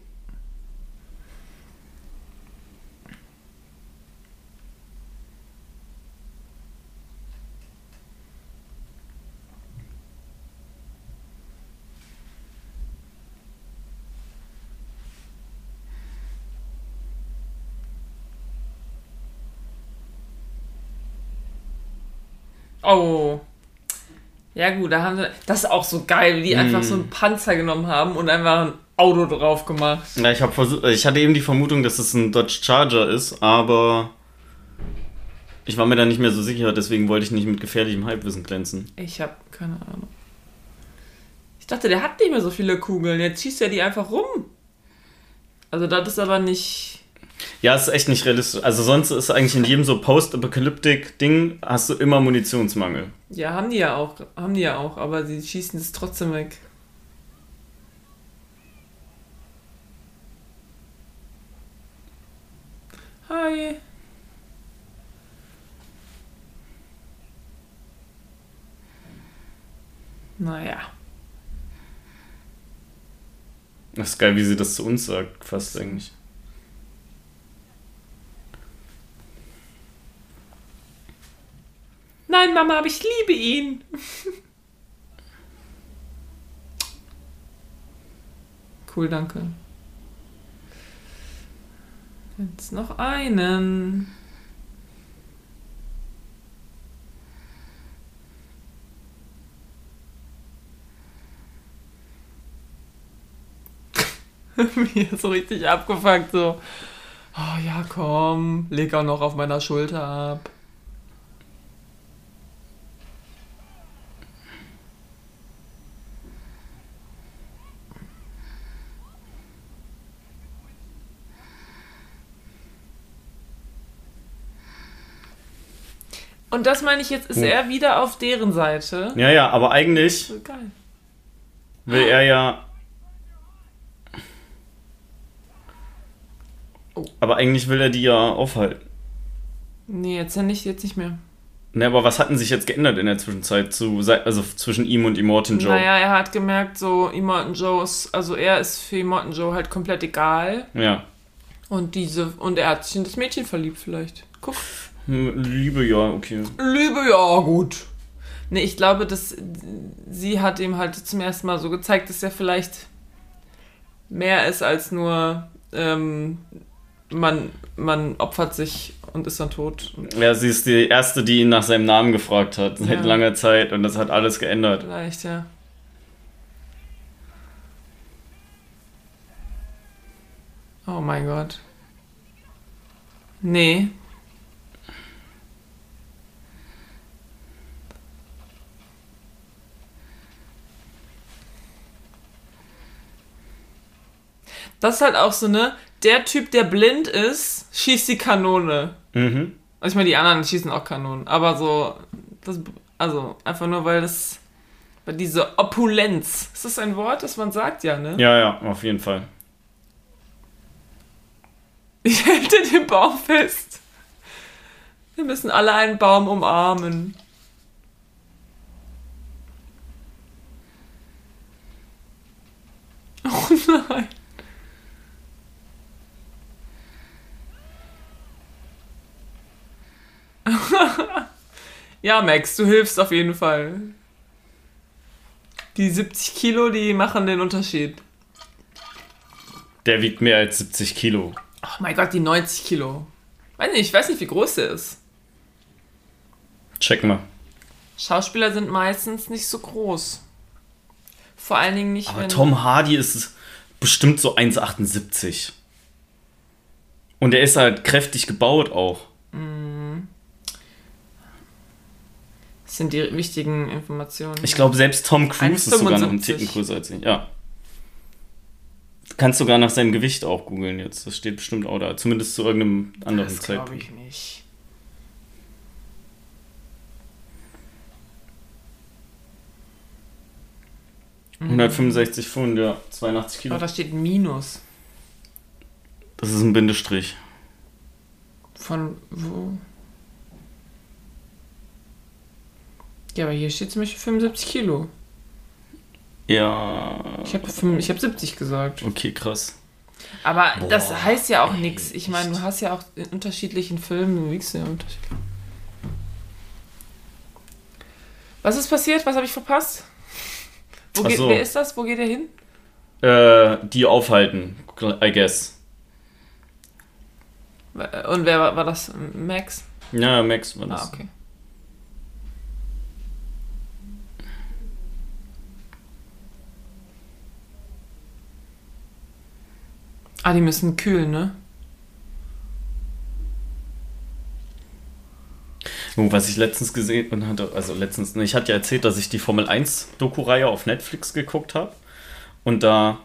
Oh. Ja gut, da haben sie. Das ist auch so geil, wie die einfach so einen Panzer genommen haben und einfach ein Auto drauf gemacht. Ja, ich, hab versucht, ich hatte eben die Vermutung, dass es ein Dodge Charger ist, aber ich war mir da nicht mehr so sicher, deswegen wollte ich nicht mit gefährlichem Halbwissen glänzen. Ich hab keine Ahnung. Ich dachte, der hat nicht mehr so viele Kugeln. Jetzt schießt er die einfach rum. Also das ist aber nicht. Ja, es ist echt nicht realistisch. Also sonst ist eigentlich in jedem so Post-Apocalyptic-Ding hast du immer Munitionsmangel. Ja, haben die ja auch. Haben die ja auch, aber sie schießen es trotzdem weg. Hi. Naja. Das ist geil, wie sie das zu uns sagt, fast eigentlich. Nein, Mama, aber ich liebe ihn. cool, danke. Jetzt noch einen. [laughs] Mir so richtig abgefuckt, so. Oh ja, komm, leg auch noch auf meiner Schulter ab. Und das meine ich jetzt, ist Hm. er wieder auf deren Seite. Ja, ja, aber eigentlich So will er ja. Oh. Aber eigentlich will er die ja aufhalten. Nee, jetzt ja nicht, jetzt nicht mehr. Ne, aber was hatten sich jetzt geändert in der Zwischenzeit zu, also zwischen ihm und Immortan Joe? Naja, er hat gemerkt, so Immortan Joe ist, also er ist für Immortan Joe halt komplett egal. Ja. Und diese, und er hat sich in das Mädchen verliebt vielleicht. Guck. Liebe, ja, okay. Liebe, ja, gut. Nee, ich glaube, dass sie hat ihm halt zum ersten Mal so gezeigt, dass er vielleicht mehr ist als nur ähm, man, man opfert sich und ist dann tot. Ja, sie ist die erste, die ihn nach seinem Namen gefragt hat, seit Ja. langer Zeit und das hat alles geändert. vielleicht, ja. Oh mein Gott. Nee. Das ist halt auch so, ne? Der Typ, der blind ist, schießt die Kanone. Mhm. Also ich meine, die anderen schießen auch Kanonen. Aber so, das, also einfach nur, weil das, weil diese Opulenz, ist das ein Wort, das man sagt, ja, ne? Ja, ja, auf jeden Fall. [laughs] Ich halte den Baum fest. Wir müssen alle einen Baum umarmen. [laughs] Oh nein. Ja, Max, du hilfst auf jeden Fall. Die 70 Kilo, die machen den Unterschied. Der wiegt mehr als 70 Kilo. Oh mein Gott, die 90 Kilo. Weiß nicht, ich weiß nicht, wie groß der ist. Check mal. Schauspieler sind meistens nicht so groß. Vor allen Dingen nicht, Aber. Tom Hardy ist bestimmt so 1,78. Und er ist halt kräftig gebaut auch. Das sind die wichtigen Informationen. Ich glaube, selbst Tom Cruise ist sogar noch einen 1,75. Ticken größer als ich. Ja. Kannst sogar nach seinem Gewicht auch googeln jetzt. Das steht bestimmt auch da. Zumindest zu irgendeinem anderen das glaube Zeitpunkt. ich nicht. Mhm. 165 Pfund, ja. 82 Kilo. Oh, da steht Minus. Das ist ein Bindestrich. Von wo? Ja, aber hier steht zum Beispiel 75 Kilo. Ja. Ich habe ich hab 70 gesagt. Okay, krass. Aber Boah, das heißt ja auch nichts. Ich meine, du hast ja auch in unterschiedlichen Filmen, du wiegst ja unterschiedlich. Was ist passiert? Was habe ich verpasst? Wo geht, so. Wer ist das? Wo geht er hin? Äh, die aufhalten, I guess. Und wer war, war das? Max? Ja, Max war das. Ah, okay. Ah, die müssen kühlen, ne? Oh, Was ich letztens gesehen hatte, also letztens, ne, ich hatte ja erzählt, dass ich die Formel 1 Doku-Reihe auf Netflix geguckt habe. Und da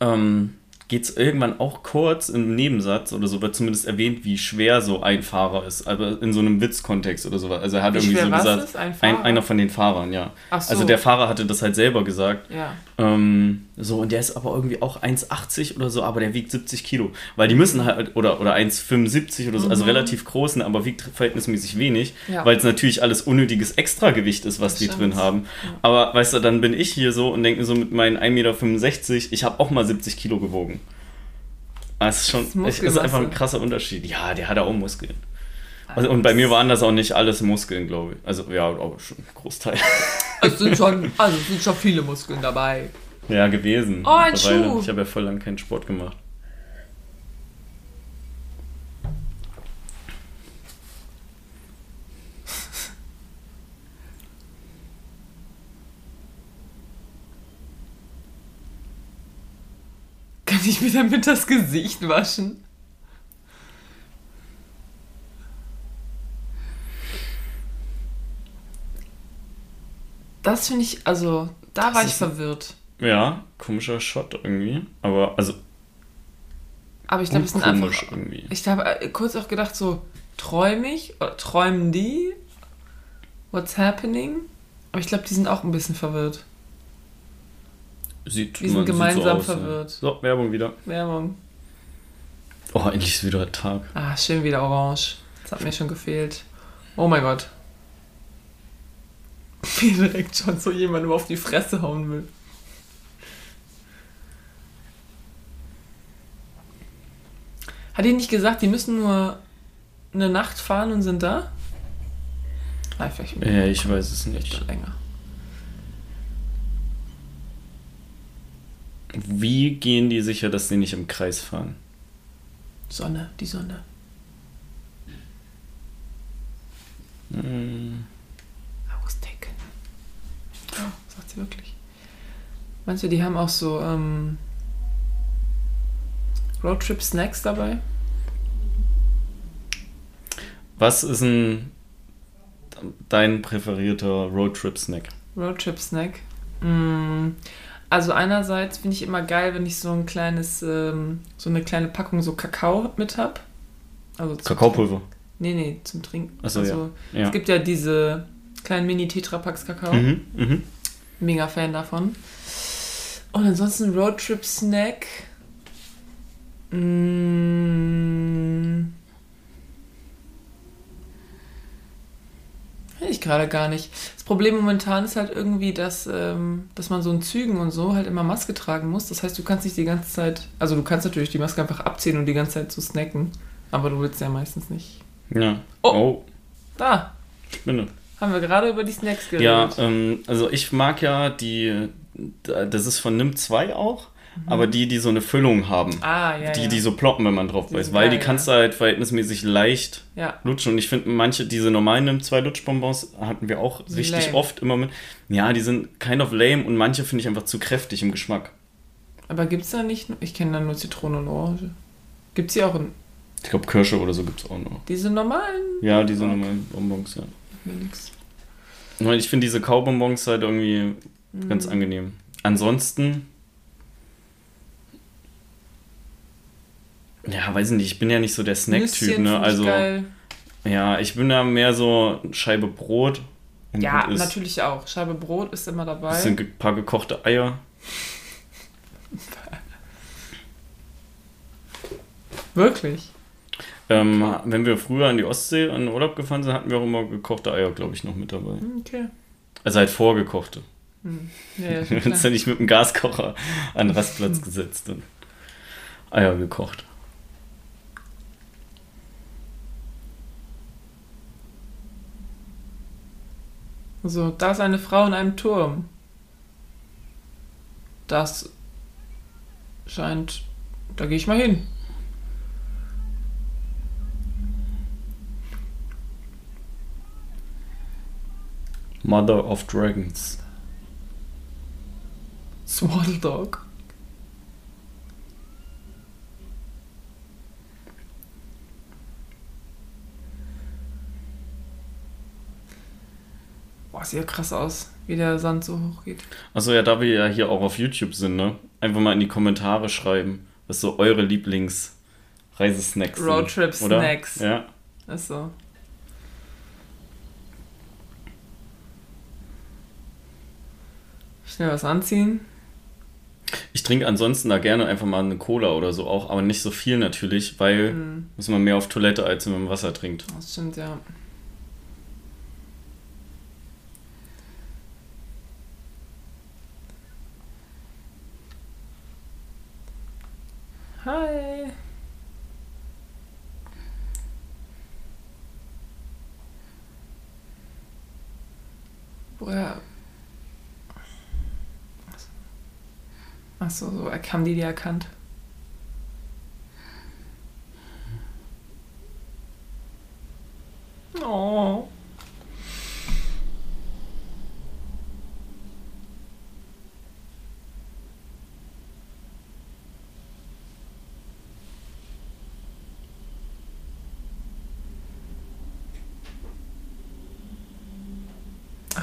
ähm, geht es irgendwann auch kurz im Nebensatz oder so, wird zumindest erwähnt, wie schwer so ein Fahrer ist. Aber in so einem Witzkontext oder sowas. Also er hat Wie irgendwie so gesagt? Ein ein, einer von den Fahrern, ja. So. Also der Fahrer hatte das halt selber gesagt. Ja. Ähm, so, und der ist aber irgendwie auch 1,80 oder so, aber der wiegt 70 Kilo. Weil die müssen halt, oder, oder 1,75 oder so, also relativ großen, aber wiegt verhältnismäßig wenig, Mhm. Ja. weil es natürlich alles unnötiges Extragewicht ist, was die Stimmt. drin haben. Aber weißt du, dann bin ich hier so und denke mir so mit meinen 1,65 Meter, ich habe auch mal 70 Kilo gewogen. Ah, Es ist schon, Das ist es ist einfach ein krasser Unterschied. Ja, der hat auch Muskeln. Also, und bei mir waren das auch nicht alles Muskeln, glaube ich. Also, ja, aber schon ein Großteil. [laughs] Es sind schon, also es sind schon viele Muskeln dabei. Ja, gewesen. Oh, ein. Schuh. Ich habe ja voll lang keinen Sport gemacht. Kann ich mir damit das Gesicht waschen? Das finde ich, also, da war ich verwirrt. Ja, komischer Shot irgendwie. Aber, also, Aber ich glaube, es sind einfach. irgendwie. Ich habe äh, kurz auch gedacht, so, träume ich oder träumen die? What's happening? Aber ich glaube, die sind auch ein bisschen verwirrt. Sieht, Wir sind man- sieht gemeinsam aus, ja. verwirrt. So, Werbung wieder. Werbung. Oh, endlich ist wieder Tag. Ah, schön wieder orange. Das hat mir schon gefehlt. Oh mein Gott. [laughs] Wie direkt schon so jemand nur auf die Fresse hauen will. Hat die nicht gesagt, die müssen nur eine Nacht fahren und sind da? Ah, vielleicht Ja, ich weiß es nicht. länger. Wie gehen die sicher, dass sie nicht im Kreis fahren? Sonne, die Sonne. Hm, Akustik. Ja, sagt sie wirklich. Meinst du, die haben auch so ähm, Roadtrip-Snacks dabei? Was ist ein dein präferierter Roadtrip-Snack? Roadtrip-Snack? Mm, also einerseits finde ich immer geil, wenn ich so ein kleines, ähm, so eine kleine Packung so Kakao mit hab. Also Kakaopulver. Nee, nee, zum Trinken. Ach so, also, Ja. Es gibt ja diese kleinen Mini-Tetrapacks Kakao. Mhm, mhm. Mega Fan davon. Und ansonsten Roadtrip-Snack. Mm. Weiß ich gerade gar nicht. Das Problem momentan ist halt irgendwie, dass, ähm, dass man so in Zügen und so halt immer Maske tragen muss. Das heißt, du kannst nicht die ganze Zeit, also du kannst natürlich die Maske einfach abziehen und die ganze Zeit so snacken, aber du willst ja meistens nicht. Ja. Oh. oh Da, Spinne. haben wir gerade über die Snacks geredet. Ja, ähm, also ich mag ja die, das ist von NIM 2 auch, aber die, die so eine Füllung haben. Ah, ja, die, ja. die so ploppen, wenn man drauf beißt. Weil geil, die kannst du halt verhältnismäßig leicht ja. lutschen. Und ich finde, manche, diese normalen nimm zwei Lutschbonbons hatten wir auch Sind richtig lame. oft immer mit. Ja, die sind kind of lame und manche finde ich einfach zu kräftig im Geschmack. Aber gibt's da nicht, ich kenne da nur Zitrone und Orange. Gibt's hier auch in Ich glaube, Kirsche oder so gibt es auch noch. diese normalen? Ja, diese normalen Bonbons, ja. Nix. Ich finde diese Kaubonbons halt irgendwie ganz Mhm. angenehm. Ansonsten. Ja, weiß ich nicht, ich bin ja nicht so der Snack-Typ, ne? Also, geil. ja, ich bin da mehr so Scheibe Brot. Ja, natürlich auch. Scheibe Brot ist immer dabei. Ge paar gekochte Eier. Wirklich. Ähm, Wenn wir früher in die Ostsee in den Urlaub gefahren sind, hatten wir auch immer gekochte Eier, glaube ich, noch mit dabei. Hm, Okay. Also halt vorgekochte. Hm. Ja, ja, Wir haben uns ja nicht mit dem Gaskocher an den Rastplatz gesetzt und Eier gekocht. So, da ist eine Frau in einem Turm. Das scheint. Da gehe ich mal hin. Mother of Dragons. Swaddle Dog. Boah, sieht ja krass aus, wie der Sand so hoch geht. Achso, ja, da wir ja hier auch auf YouTube sind, ne? Einfach mal in die Kommentare schreiben, was so eure Lieblings-Reisesnacks sind. Roadtrip-Snacks. Ja. Achso. Schnell was anziehen. Ich trinke ansonsten da gerne einfach mal eine Cola oder so auch, aber nicht so viel natürlich, weil Hm, muss man mehr auf Toilette, als wenn man Wasser trinkt. das stimmt, ja. Hi. Woher? Achso, so haben die die erkannt. Oh.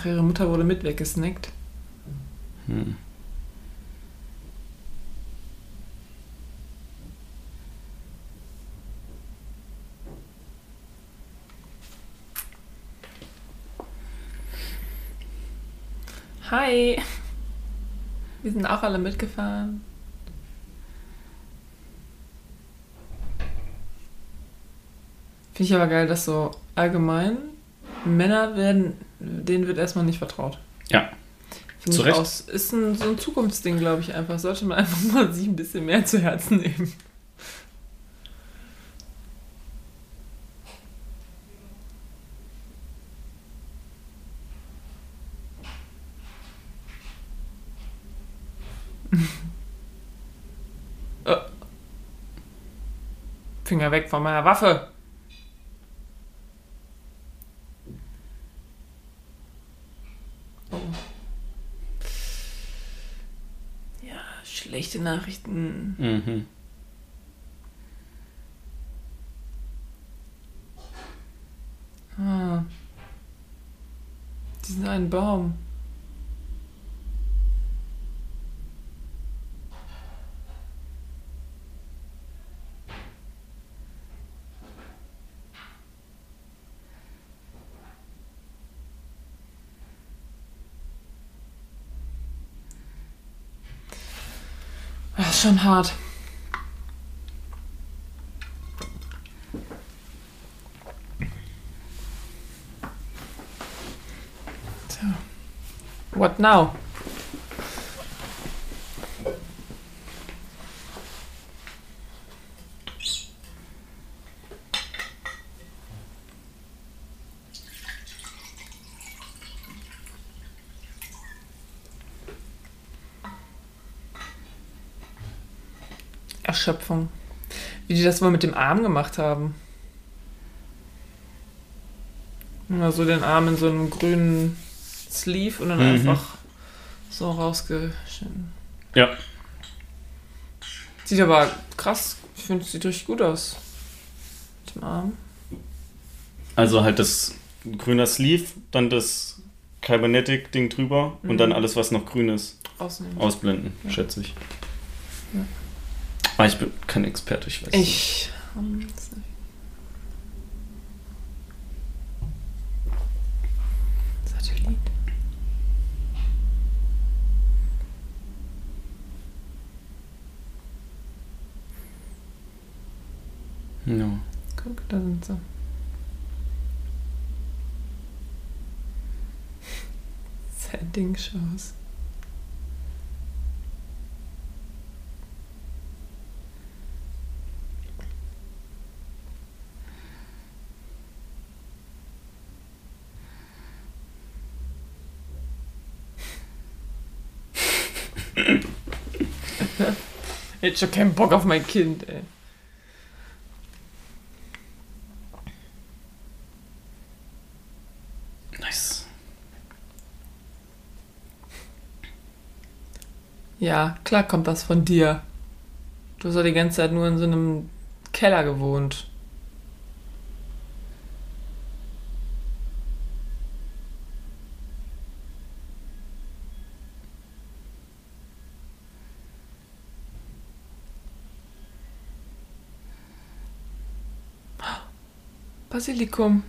Ach, ihre Mutter wurde mit weggesnackt. Hm. Hi. Wir sind auch alle mitgefahren. Finde ich aber geil, dass so allgemein Männer werden, denen wird erstmal nicht vertraut. Ja. Finde Zu Recht. aus. Ist ein, so ein Zukunftsding, glaube ich, einfach. Sollte man einfach [laughs] mal sich ein bisschen mehr zu Herzen nehmen. [laughs] Äh. Finger weg von meiner Waffe. Oh. Ja, schlechte Nachrichten. Mhm. Ah. Die sind ein Baum. Schon hart. So. What now? Das wohl mit dem Arm gemacht haben. Immer so den Arm in so einem grünen Sleeve und dann Mhm. einfach so rausgeschnitten. Ja. Sieht aber krass, ich finde, es sieht richtig gut aus. Mit dem Arm. Also halt das grüner Sleeve, dann das Cybernetic-Ding drüber und Mhm. dann alles, was noch grün ist, Ausnehmen. ausblenden, Ja. schätze ich. Ja. Aber ich bin kein Experte, ich weiß nicht. Ich. nicht. Satellit. Ja. Guck, da sind sie. [laughs] Sending-Shows. Jetzt schon keinen Bock auf mein Kind, ey. Nice. Ja, klar kommt das von dir. Du hast ja die ganze Zeit nur in so einem Keller gewohnt. Basilikum.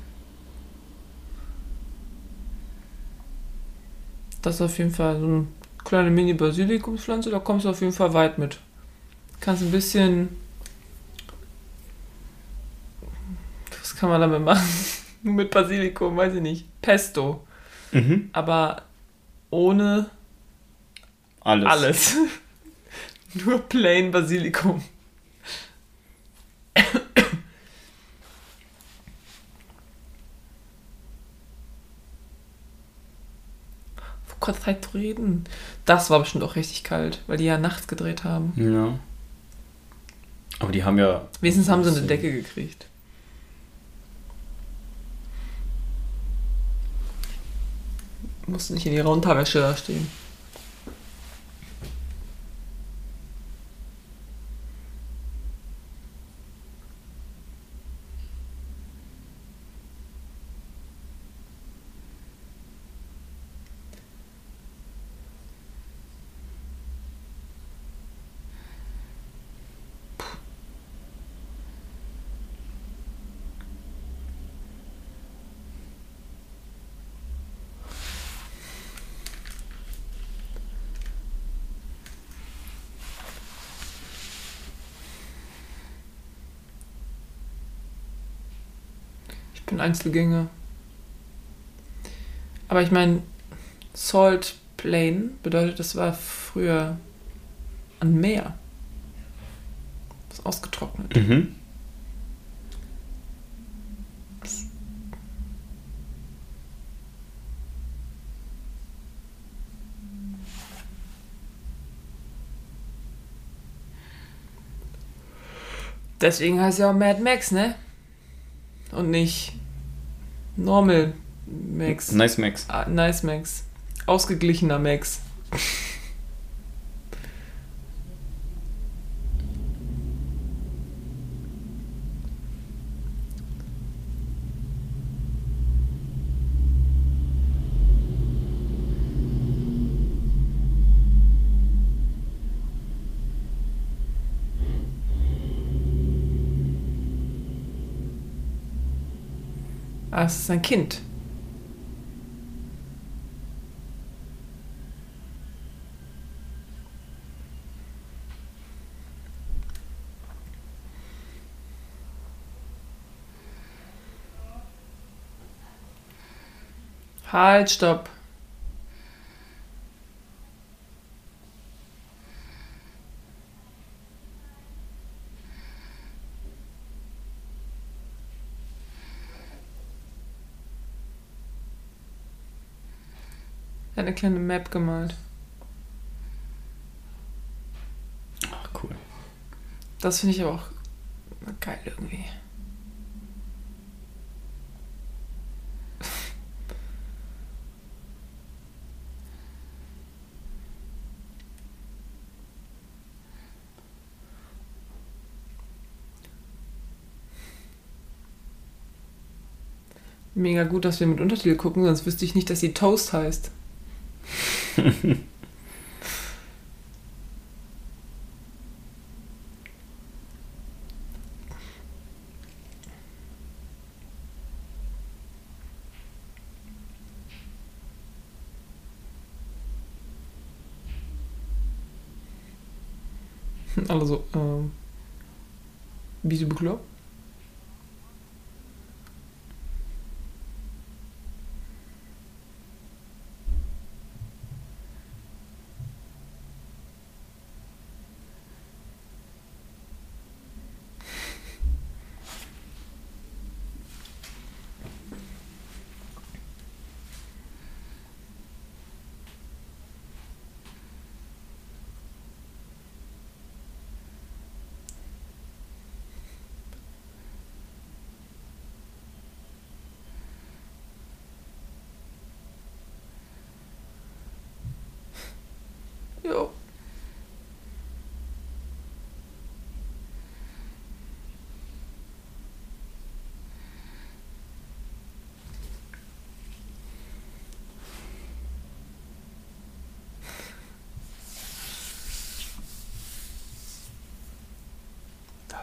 Das ist auf jeden Fall so eine kleine Mini-Basilikumspflanze, da kommst du auf jeden Fall weit mit. Kannst ein bisschen. Was kann man damit machen? Nur [laughs] mit Basilikum, weiß ich nicht. Pesto. Mhm. Aber ohne Alles. alles. [laughs] Nur plain Basilikum. Gott, Zeit zu reden. Das war bestimmt auch richtig kalt, weil die ja nachts gedreht haben. Ja. Aber die haben ja. Wenigstens haben sie eine Decke gekriegt. Mussten nicht in ihrer Unterwäsche da stehen. Einzelgänger. Aber ich meine, Salt Plain bedeutet, das war früher ein Meer. Das ist ausgetrocknet. Mhm. Deswegen heißt ja auch Mad Max, ne? Und nicht Normal Max. Nice Max. Ah, nice Max. Ausgeglichener Max. Es ist ein Kind. Halt, stopp. Er hat eine kleine Map gemalt. Ach, cool. Das finde ich aber auch geil irgendwie. Mega gut, dass wir mit Untertitel gucken, sonst wüsste ich nicht, dass sie Toast heißt. Also, ähm, wie du bekloppt? Jo.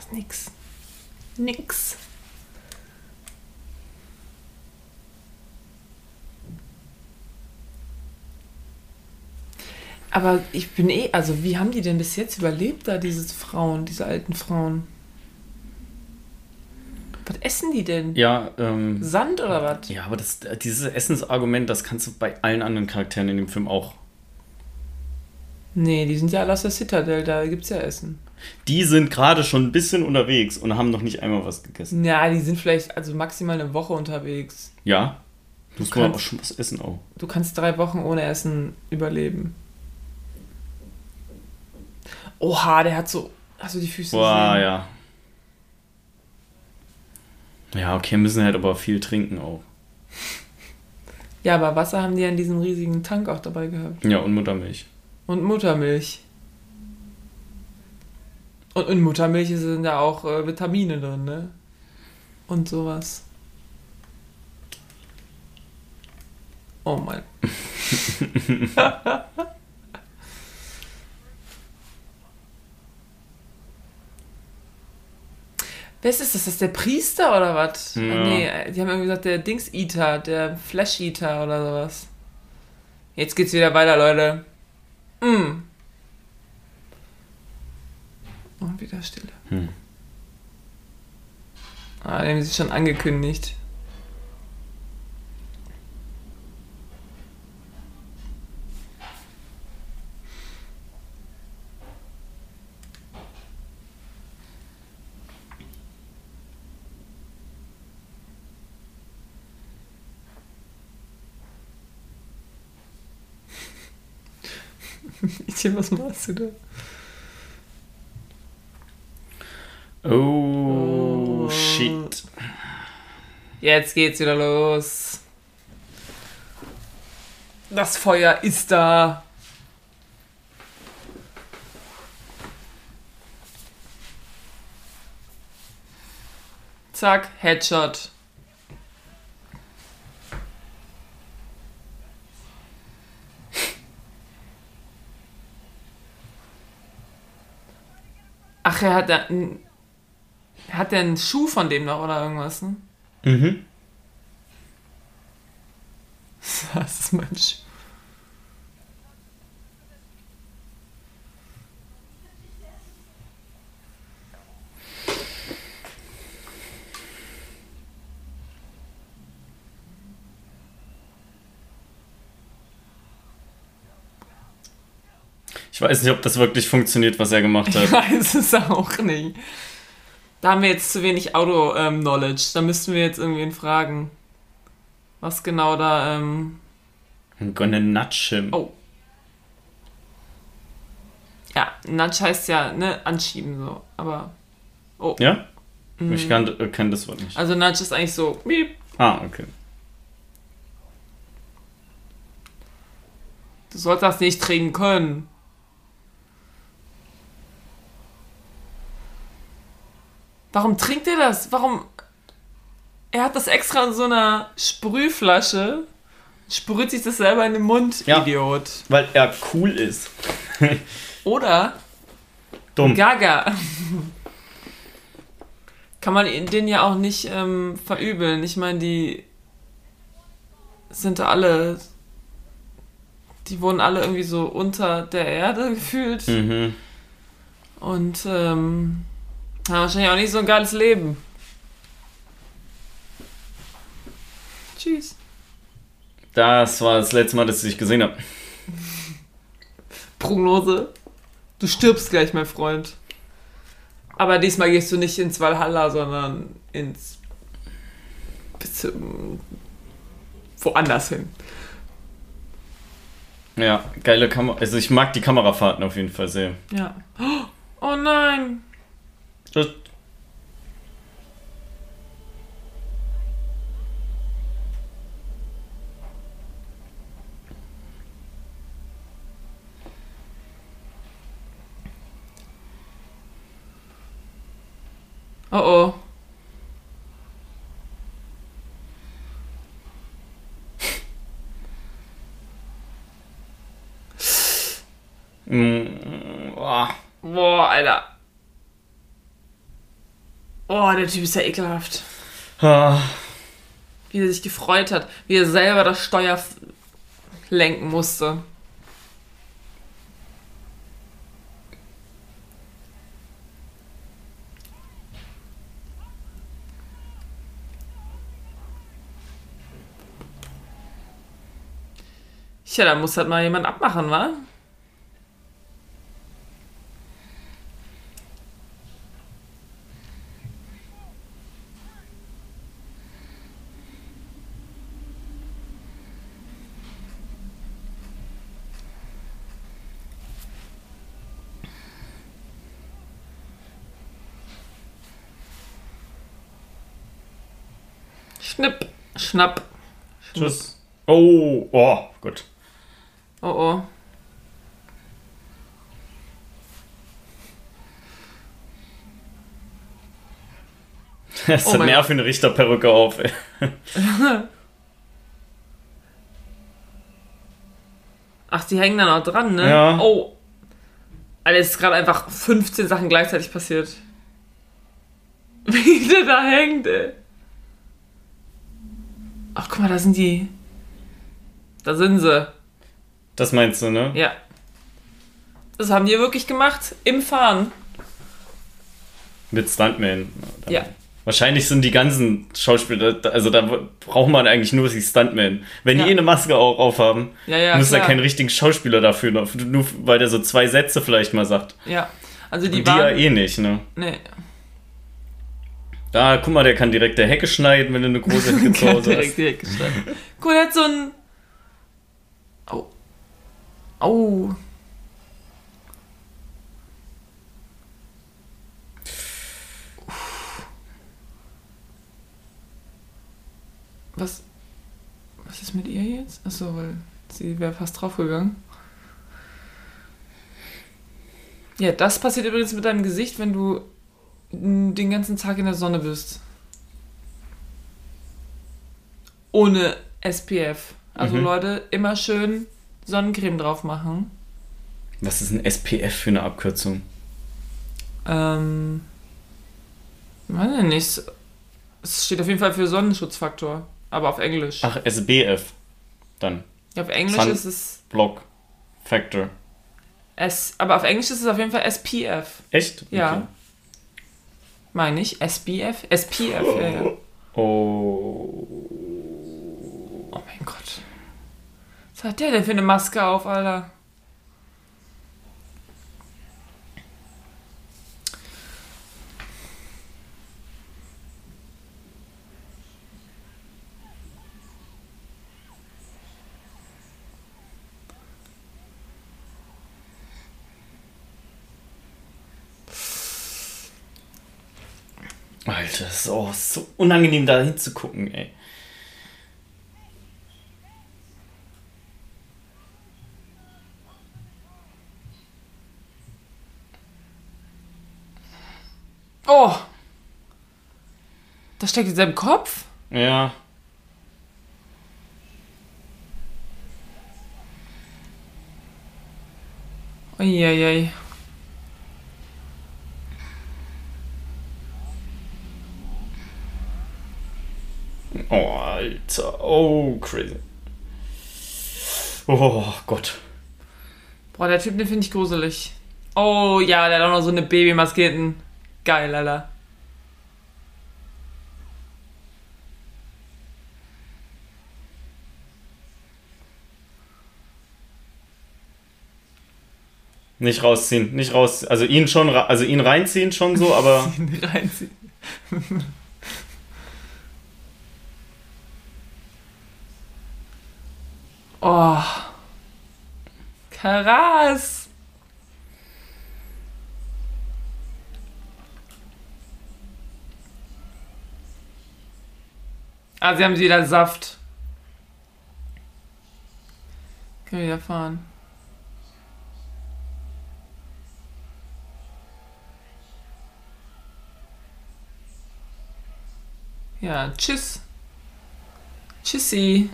Das nix. Nix. Aber ich bin eh, also wie haben die denn bis jetzt überlebt da, diese Frauen, diese alten Frauen? Was essen die denn? Ja, ähm, Sand oder was? ja, aber das, dieses Essensargument, das kannst du bei allen anderen Charakteren in dem Film auch. Nee, die sind ja alle aus der Citadel, da gibt's ja Essen. Die sind gerade schon ein bisschen unterwegs und haben noch nicht einmal was gegessen. Ja, die sind vielleicht also maximal eine Woche unterwegs. Ja, Du auch kannst- schon was essen auch. Du kannst drei Wochen ohne Essen überleben. Oha, der hat so. Hast du die Füße Boah, gesehen? ja. Ja, okay, müssen halt aber viel trinken auch. Ja, aber Wasser haben die ja in diesem riesigen Tank auch dabei gehabt. Ja, und Muttermilch. Und Muttermilch. Und in Muttermilch sind ja auch äh, Vitamine drin, ne? Und sowas. Oh mein. [laughs] Wer ist das? Ist das der Priester oder was? Ja. Nee, die haben irgendwie gesagt, der Dings-Eater, der Flash-Eater oder sowas. Jetzt geht's wieder weiter, Leute. Mm. Und wieder Stille. Hm. Ah, den haben sie schon angekündigt. Mädchen, was machst du da? Oh, Oh. shit. Jetzt geht's wieder los. Das Feuer ist da. Zack, Headshot. Ach, er hat n- Hat der einen Schuh von dem noch oder irgendwas, ne? Mhm. [laughs] Das ist mein Schuh. Ich weiß nicht, ob das wirklich funktioniert, was er gemacht Ich hat. weiß es auch nicht. Da haben wir jetzt zu wenig Auto-Knowledge. da müssten wir jetzt irgendwen fragen. Was genau da, ähm. I'm gonna nudge him. Oh. Ja, Nudge heißt ja, ne, anschieben so. Aber. Oh. Ja? Ich kann, äh, kenn das Wort nicht. Also Nudge ist eigentlich so. Miep. Ah, okay. Du sollst das nicht trinken können. Warum trinkt er das? Warum? Er hat das extra in so einer Sprühflasche. Sprüht sich das selber in den Mund, Ja. Idiot. Weil er cool ist. [laughs] Oder Dumm. Gaga. Kann man den ja auch nicht ähm, verübeln. Ich meine, die sind alle. Die wohnen alle irgendwie so unter der Erde [laughs] gefühlt. Mhm. Und ähm, haben wahrscheinlich auch nicht so ein geiles Leben. Tschüss. Das war das letzte Mal, dass ich dich gesehen habe. Prognose. Du stirbst gleich, mein Freund. Aber diesmal gehst du nicht ins Valhalla, sondern ins. Bis, ähm, woanders hin. Ja, geile Kamera. Also ich mag die Kamerafahrten auf jeden Fall sehr. Ja. Oh nein! Das Oh oh. Mm, oh. Boah, Alter. Oh, der Typ ist ja ekelhaft. Ah. Wie er sich gefreut hat, wie er selber das Steuer lenken musste. Tja, da muss halt mal jemand abmachen, wa? Schnipp, schnapp. Tschüss. Oh, oh, gut. Oh oh. [laughs] Das Oh hat mein mehr für eine Richterperücke auf. Ey. [laughs] Ach, die hängen da noch dran, ne? Ja. Oh. Alter, es ist gerade einfach 15 Sachen gleichzeitig passiert. [laughs] Wie der da hängt, ey. Ach, guck mal, da sind die. Da sind sie. Das meinst du, ne? Ja. Das haben die wirklich gemacht im Fahren. Mit Stuntman. Ja. Wahrscheinlich sind die ganzen Schauspieler, also da braucht man eigentlich nur die Stuntman. Wenn Ja. die eh eine Maske auch aufhaben, Ja, ja, muss da keinen richtigen Schauspieler dafür, nur weil der so zwei Sätze vielleicht mal sagt. Ja. Also die Die, die ja waren. eh nicht, ne? Nee. Da, guck mal, der kann direkt der Hecke schneiden, wenn du eine große Hecke [laughs] zu Hause direkt hast. direkt gestanden. Guck, der hat so ein. Oh. Oh. Was. Was ist mit ihr jetzt? Achso, weil sie wäre fast draufgegangen. Ja, das passiert übrigens mit deinem Gesicht, wenn du den ganzen Tag in der Sonne bist. Ohne SPF. Also Mhm. Leute, immer schön Sonnencreme drauf machen. Was ist ein SPF für eine Abkürzung? Ähm. Weiß ich nicht. Es steht auf jeden Fall für Sonnenschutzfaktor. Aber auf Englisch. Ach, SBF. Dann. Ja, auf Englisch Sun- ist es Block. Factor. S. Aber auf Englisch ist es auf jeden Fall SPF. Echt? Ja. Meine ich? SBF? SPF, ja, ja. Oh. Oh mein Gott. Was hat der denn für eine Maske auf, Alter? Alter, das ist auch so unangenehm, da hinzugucken, ey. Oh! Das steckt in seinem Kopf? Ja. Uiuiui. Oh, Alter. Oh, crazy. Oh Gott. Boah, der Typ, den finde ich gruselig. Oh ja, der hat auch noch so eine Babymasketen. Geil, Alter. Nicht rausziehen, nicht raus. Also ihn schon, also ihn reinziehen schon so, aber [laughs] Reinziehen. Oh. Krass. Ah, sie haben wieder Saft. Können wir wieder fahren. Ja, tschüss. Tschüssi.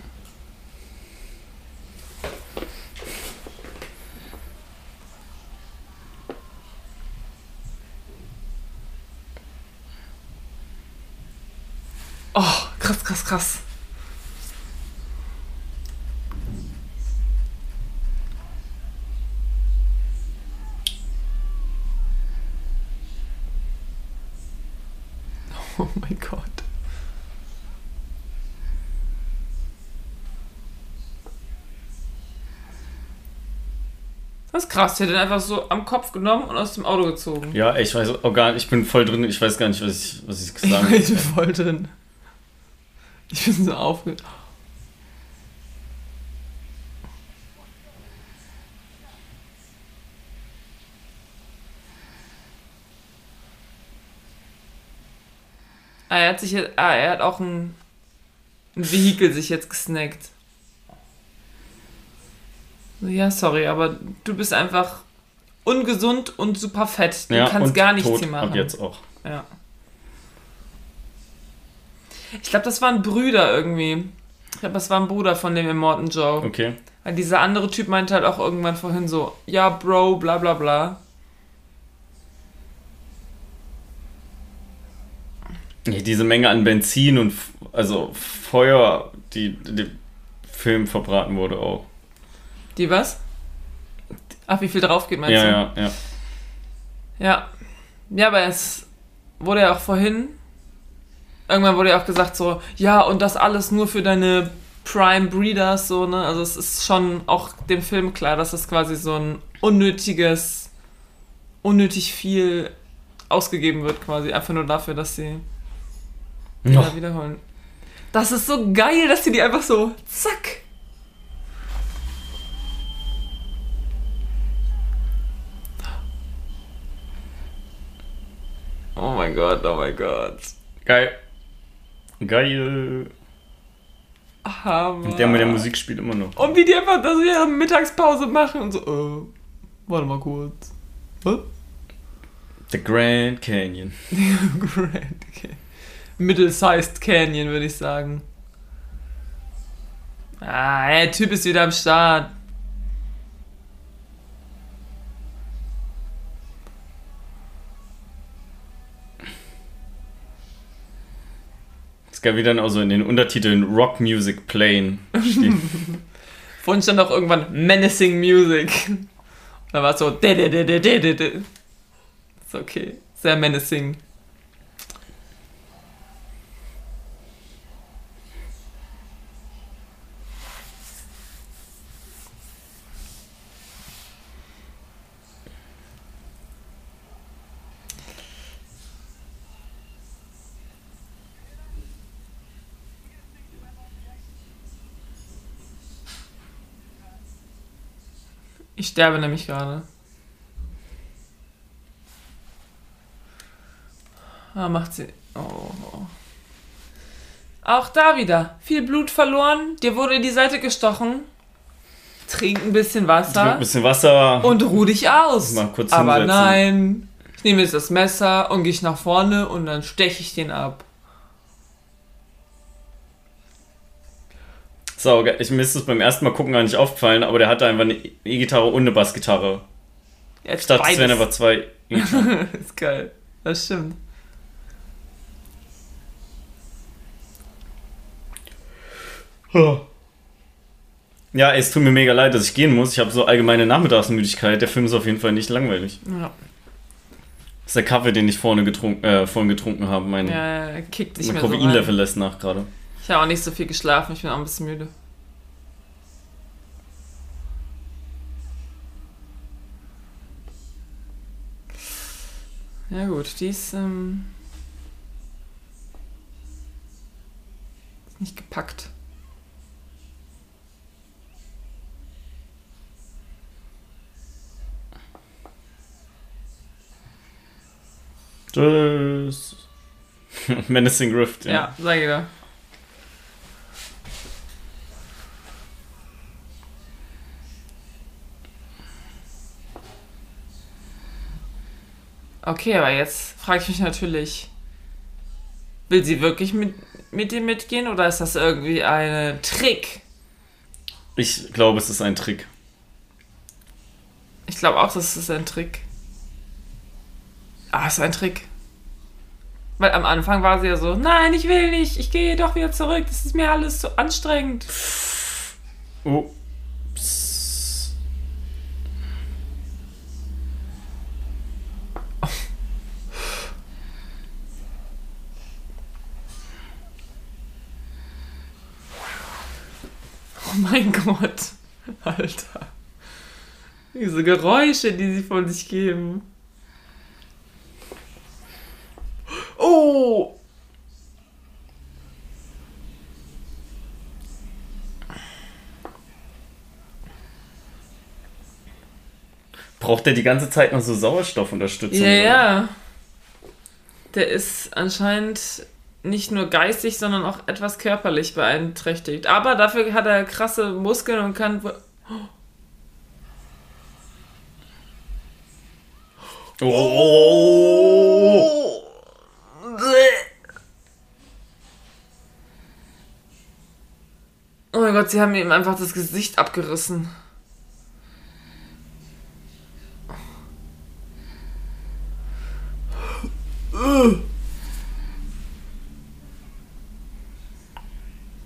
Oh, krass, krass, krass. [laughs] Oh mein Gott. Das ist krass, der hat den einfach so am Kopf genommen und aus dem Auto gezogen. ja, ich weiß auch gar nicht, ich bin voll drin, ich weiß gar nicht, was ich, was ich [laughs] Ich sagen bin soll. voll drin. Ich bin so aufge... Ah, er hat sich jetzt, ah, er hat auch ein, ein Vehikel sich jetzt gesnackt. Ja, sorry, aber du bist einfach ungesund und super fett. Du Ja, kannst gar nichts hier machen. Ab jetzt auch. Ja. Ich glaube, das waren Brüder irgendwie. Ich glaube, das war ein Bruder von dem Immortan Joe. Okay. Weil dieser andere Typ meinte halt auch irgendwann vorhin so, ja, Bro, bla bla bla. Diese Menge an Benzin und also Feuer, die dem Film verbraten wurde auch. Die was? Ach, wie viel drauf geht, meinst Ja, du? ja, ja. Ja. Ja, aber es wurde ja auch vorhin, irgendwann wurde ja auch gesagt so, ja, und das alles nur für deine Prime Breeders, so, ne? Also es ist schon auch dem Film klar, dass es quasi so ein unnötiges, unnötig viel ausgegeben wird quasi, einfach nur dafür, dass sie Ja. wieder wiederholen. Das ist so geil, dass sie die einfach so, zack. Oh mein Gott, oh mein Gott. Geil. Geil. Hammer. Der mit der Musik spielt immer noch. Und wie die einfach das ihre Mittagspause machen und so, äh, warte mal kurz. Was? The Grand Canyon. [laughs] Grand Canyon. Middle-sized Canyon, würde ich sagen. Ah, der Typ ist wieder am Start. Es gab wieder auch so in den Untertiteln Rock Music Playing. [laughs] Vorhin stand auch irgendwann Menacing Music. Da war es so. Ist okay. Sehr menacing. Ich sterbe nämlich gerade. Ah, macht sie. Oh. Auch da wieder. Viel Blut verloren. Dir wurde in die Seite gestochen. Trink ein bisschen Wasser. Ein bisschen Wasser. Und ruh dich aus. Mal kurz Aber hinsetzen. nein. Ich nehme jetzt das Messer und gehe nach vorne und dann steche ich den ab. So, ich mir ist es beim ersten Mal gucken gar nicht aufgefallen, aber der hatte einfach eine E-Gitarre und eine Bassgitarre. Jetzt Ich dachte, es wären einfach zwei E-Gitarren. [laughs] ist geil. Das stimmt. Ja, ey, es tut mir mega leid, dass ich gehen muss. Ich habe so allgemeine Nachmittagsmüdigkeit. Der Film ist auf jeden Fall nicht langweilig. Ja, Das ist der Kaffee, den ich vorne getrunken, äh, vorhin getrunken habe. Mein, ja kickt nicht mein mehr so. Koffeinlevel lässt nach gerade. Ich habe auch nicht so viel geschlafen. Ich bin auch ein bisschen müde. Ja gut, die ist, ähm, ist nicht gepackt. Tschüss. [laughs] Menacing Rift, ja. Ja, sag ich dir. Okay, aber jetzt frage ich mich natürlich, will sie wirklich mit, mit dir mitgehen oder ist das irgendwie ein Trick? Ich glaube, es ist ein Trick. Ich glaube auch, das ist ein Trick. Ah, es ist ein Trick. Weil am Anfang war sie ja so, nein, ich will nicht, ich gehe doch wieder zurück, das ist mir alles zu anstrengend. Oh. Mein Gott. Alter. Diese Geräusche, die sie von sich geben. Oh! Braucht der die ganze Zeit noch so Sauerstoffunterstützung? Ja, oder? ja. Der ist anscheinend nicht nur geistig, sondern auch etwas körperlich beeinträchtigt. Aber dafür hat er krasse Muskeln und kann. Oh. Oh mein Gott, sie haben ihm einfach das Gesicht abgerissen.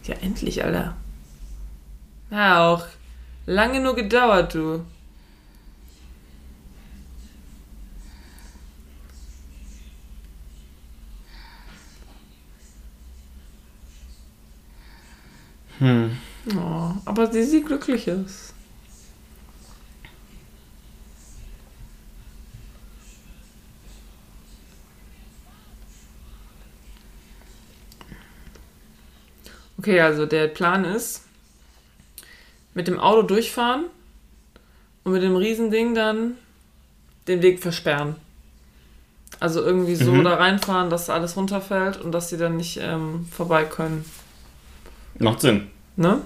Ja, endlich, Alter. Ja, auch. Lange nur gedauert, du. Hm. Oh, aber sie sieht glücklich aus. Okay, also der Plan ist, mit dem Auto durchfahren und mit dem Riesending dann den Weg versperren. Also irgendwie so Mhm. da reinfahren, dass alles runterfällt und dass sie dann nicht ähm, vorbei können. Macht Sinn. Ne?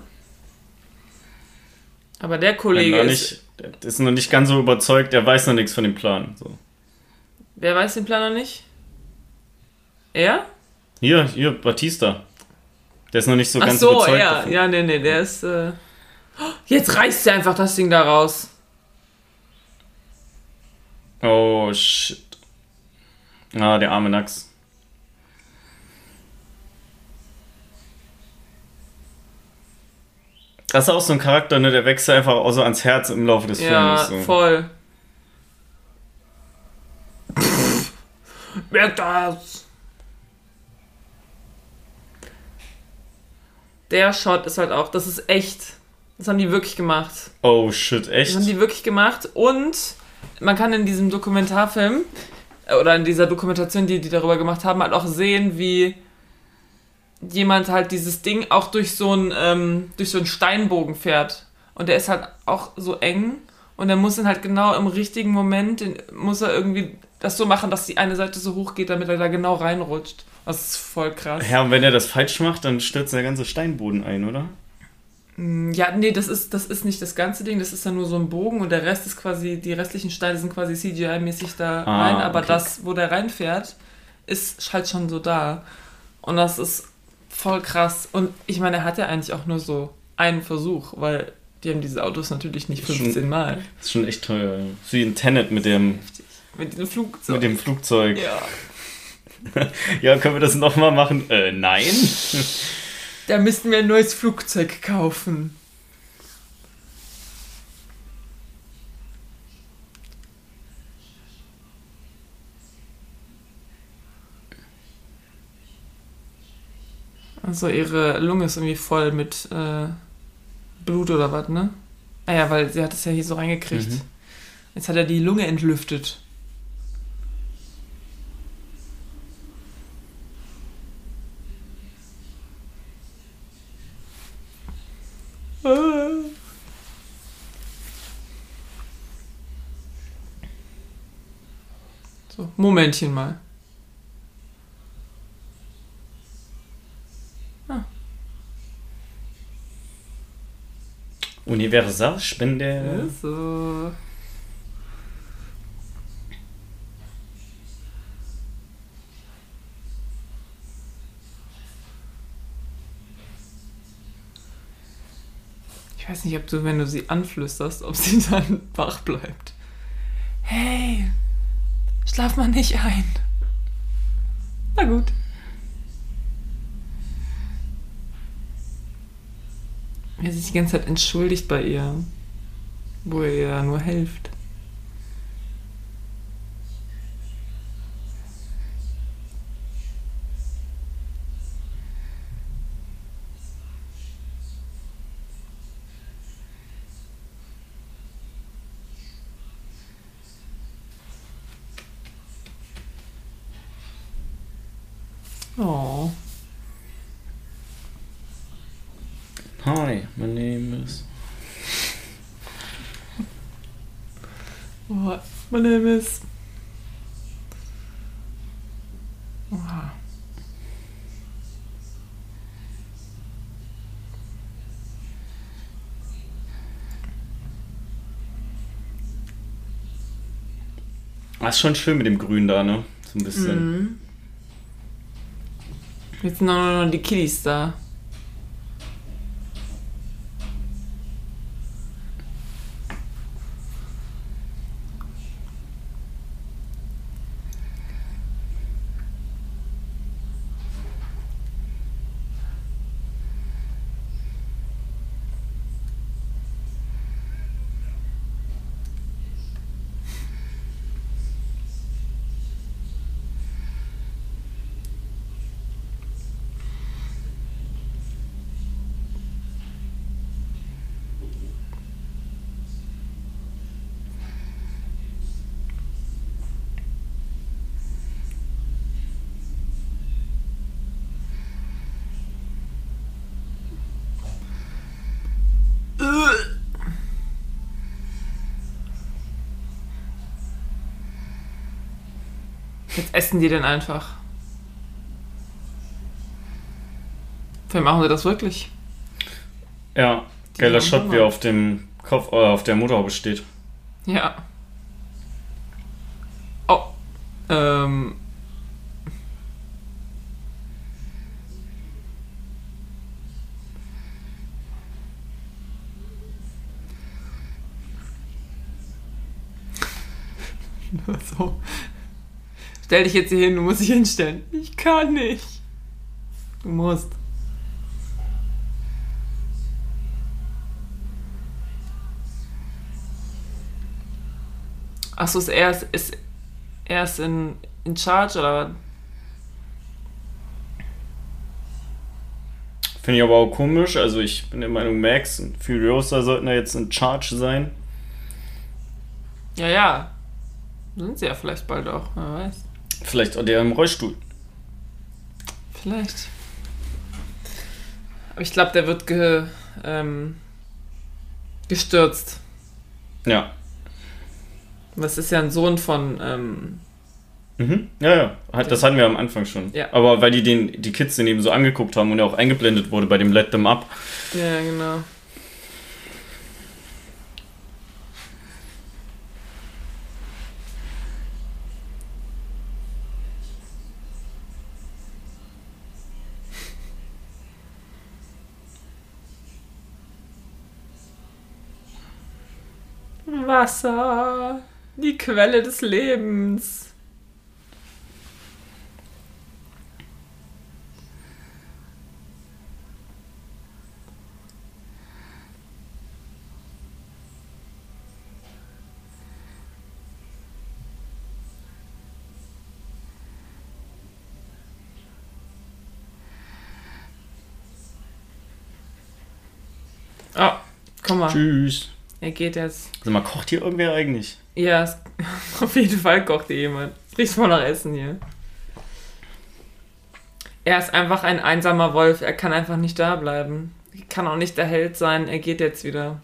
Aber der Kollege ist. nicht, der ist noch nicht ganz so überzeugt, der weiß noch nichts von dem Plan. So. Wer weiß den Plan noch nicht? Er? Hier, hier, Batista. Der ist noch nicht so Ach ganz so, überzeugt. ja. davon. Ja, nee, nee, der ist. Äh... Jetzt reißt sie einfach das Ding da raus. Oh, shit. Ah, der arme Nax. Das ist auch so ein Charakter, ne? Der wächst einfach auch so ans Herz im Laufe des Ja, Films. So. voll. Merkt das! Der Shot ist halt auch, das ist echt. Das haben die wirklich gemacht. Oh shit, echt? Das haben die wirklich gemacht und man kann in diesem Dokumentarfilm äh, oder in dieser Dokumentation, die die darüber gemacht haben, halt auch sehen, wie jemand halt dieses Ding auch durch so einen ähm, durch so einen Steinbogen fährt und der ist halt auch so eng Und er muss dann halt genau im richtigen Moment, muss er irgendwie das so machen, dass die eine Seite so hoch geht, damit er da genau reinrutscht. Das ist voll krass. Ja, und wenn er das falsch macht, dann stürzt der ganze Steinboden ein, oder? Mm, Ja, nee, das ist, das ist nicht das ganze Ding, das ist dann nur so ein Bogen und der Rest ist quasi, die restlichen Steine sind quasi CGI-mäßig da Ah, rein, aber okay. das, wo der reinfährt, ist halt schon so da. Und das ist voll krass. Und ich meine, er hat ja eigentlich auch nur so einen Versuch, weil die haben diese Autos natürlich nicht Das ist schon- 15 Mal. Das ist schon echt teuer. Ist Wie ein Tenet mit dem, Mit dem Flugzeug. mit dem Flugzeug. ja. [laughs] Ja, können wir das nochmal machen? Äh, nein. Da müssten wir ein neues Flugzeug kaufen. Also ihre Lunge ist irgendwie voll mit äh, Blut oder was, ne? Ah ja, weil sie hat es ja hier so reingekriegt. Mhm. Jetzt hat er die Lunge entlüftet. Ah. So, Momentchen mal. Universalspende. So. Ich weiß nicht, ob du, wenn du sie anflüsterst, ob sie [laughs] dann wach bleibt. Hey, schlaf mal nicht ein. Na gut. Er sich die ganze Zeit entschuldigt bei ihr, wo er ihr nur hilft. Oh. Hi, my name is. What? My name is. Oha. Ah, ist schon schön mit dem Grün da, ne? So ein bisschen. Mhm. Jetzt sind auch noch die Kiddies da. Jetzt essen die denn einfach. Vielleicht machen sie das wirklich. Ja, geiler Shot, wie er auf dem Kopf, äh, auf der Motorhaube steht. Ja. Oh. Ähm. so. Stell dich jetzt hier hin, du musst dich hinstellen. Ich kann nicht. Du musst. Achso, ist er, ist er ist in, in charge oder was? Finde ich aber auch komisch. Also ich bin der Meinung, Max und Furiosa sollten da jetzt in Charge sein. Ja, ja. Sind sie ja vielleicht bald auch, wer weiß. Vielleicht auch der im Rollstuhl. Vielleicht. Aber ich glaube, der wird ge, ähm, gestürzt. Ja. Das ist ja ein Sohn von. Ähm, Mhm. Ja, ja. Hat, das hatten wir am Anfang schon. Ja. Aber weil die den, die Kids den eben so angeguckt haben und er auch eingeblendet wurde bei dem Let Them Up. ja, genau. Wasser, die Quelle des Lebens. Oh, komm mal. Tschüss. Er geht jetzt. Sag mal, kocht hier irgendwer eigentlich? Ja, es, [laughs] auf jeden Fall kocht hier jemand. Riecht voll nach Essen hier. Er ist einfach ein einsamer Wolf. Er kann einfach nicht da bleiben. Er kann auch nicht der Held sein. Er geht jetzt wieder.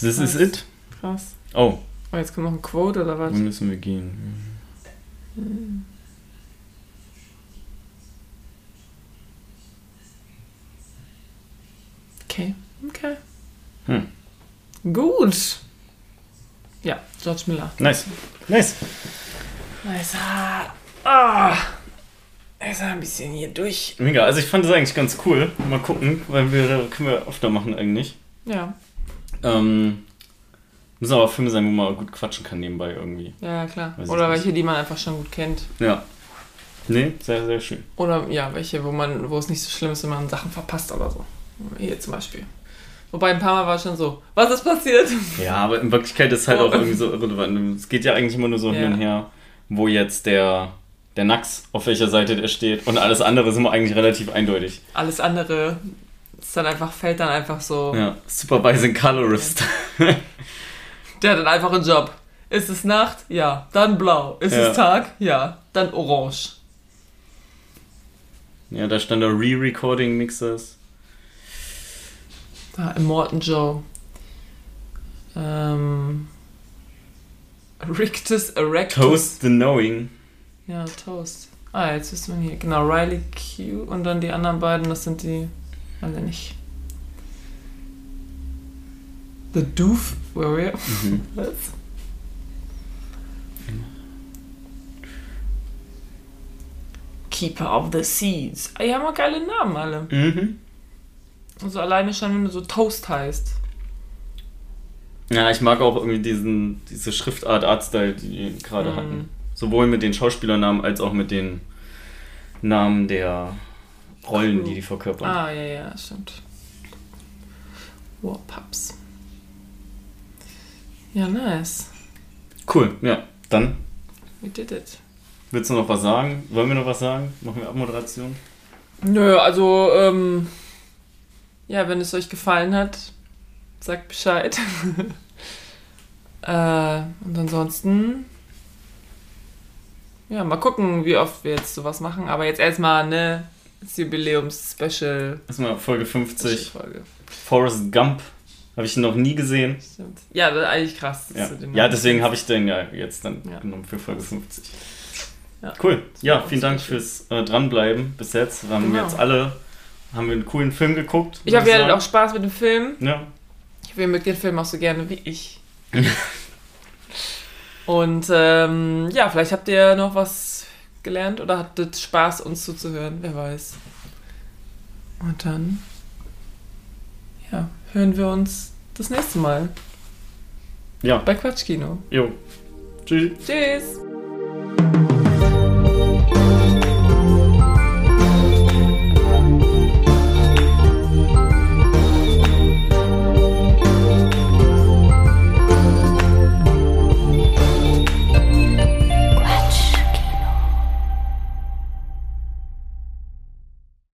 This is it? Krass. Oh, Oh, jetzt kommt noch ein Quote oder was? wo müssen wir gehen? Okay. Okay. Hm. Gut. Ja, George Miller. Nice. Nice. Nice. Ah. ah. Er ist ein bisschen hier durch. Mega. Also ich fand das eigentlich ganz cool. Mal gucken, weil wir können wir öfter machen eigentlich. Ja. Ähm, müssen aber Filme sein, wo man gut quatschen kann nebenbei irgendwie. Ja, klar. Weiß Oder welche, die man einfach schon gut kennt. Ja. Nee, sehr, sehr schön. Oder ja, welche, wo man, wo es nicht so schlimm ist, wenn man Sachen verpasst oder so. Hier zum Beispiel. Wobei ein paar Mal war es schon so, was ist passiert? Ja, aber in Wirklichkeit ist es halt Oh. auch irgendwie so irrelevant. Es geht ja eigentlich immer nur so Ja. hin und her, wo jetzt der, der Nax, auf welcher Seite der steht. Und alles andere ist immer eigentlich relativ eindeutig. Alles andere ist dann einfach, fällt dann einfach so. Ja, Supervising Colorist. [laughs] Der hat dann einfach einen Job. Ist es Nacht? Ja. Dann blau. Ist Ja. es Tag? Ja. Dann orange. Ja, da stand da Re-Recording Mixers. Da, Immortan Joe. Ähm. Rictus Erectus. Toast the Knowing. Ja, Toast. Ah, jetzt wissen wir hier. Genau, Riley Q und dann die anderen beiden, das sind die. Ich nicht. The Doof Warrior. Mhm. [laughs] Was? Keeper of the Seeds. Die haben auch geile Namen alle. Mhm. Also alleine schon, wenn du so Toast heißt. Ja, ich mag auch irgendwie diesen, diese Schriftart, Artstyle, die die gerade Mhm. hatten. Sowohl mit den Schauspielernamen als auch mit den Namen der Rollen, die die verkörpern. Ah, ja, ja, stimmt. Warpups. Ja, nice. Cool, ja. Dann We did it. willst du noch was sagen? Wollen wir noch was sagen? Machen wir Abmoderation? Nö, also, ähm, ja, wenn es euch gefallen hat, sagt Bescheid. [laughs] äh, und ansonsten, ja, mal gucken, wie oft wir jetzt sowas machen. Aber jetzt erstmal, ne, das Jubiläums-Special. Erstmal Folge 50. Folge. Forrest Gump. Habe ich noch nie gesehen. Stimmt. Ja, das ist eigentlich krass. Ja, ja deswegen habe ich den ja jetzt dann Ja. genommen für Folge 50. Ja. Cool. Ja, vielen Dank special. fürs äh, Dranbleiben bis jetzt. Wir haben Genau. jetzt alle haben wir einen coolen Film geguckt. Ich hattet sagen. auch Spaß mit dem Film. Ja. Ich ihr mögt den Film auch so gerne wie ich. [laughs] Und ähm, ja, vielleicht habt ihr noch was gelernt oder hattet Spaß, uns zuzuhören, wer weiß. Und dann, ja, hören wir uns das nächste Mal. Ja. Bei Quatschkino. Jo. Tschüss. Tschüss.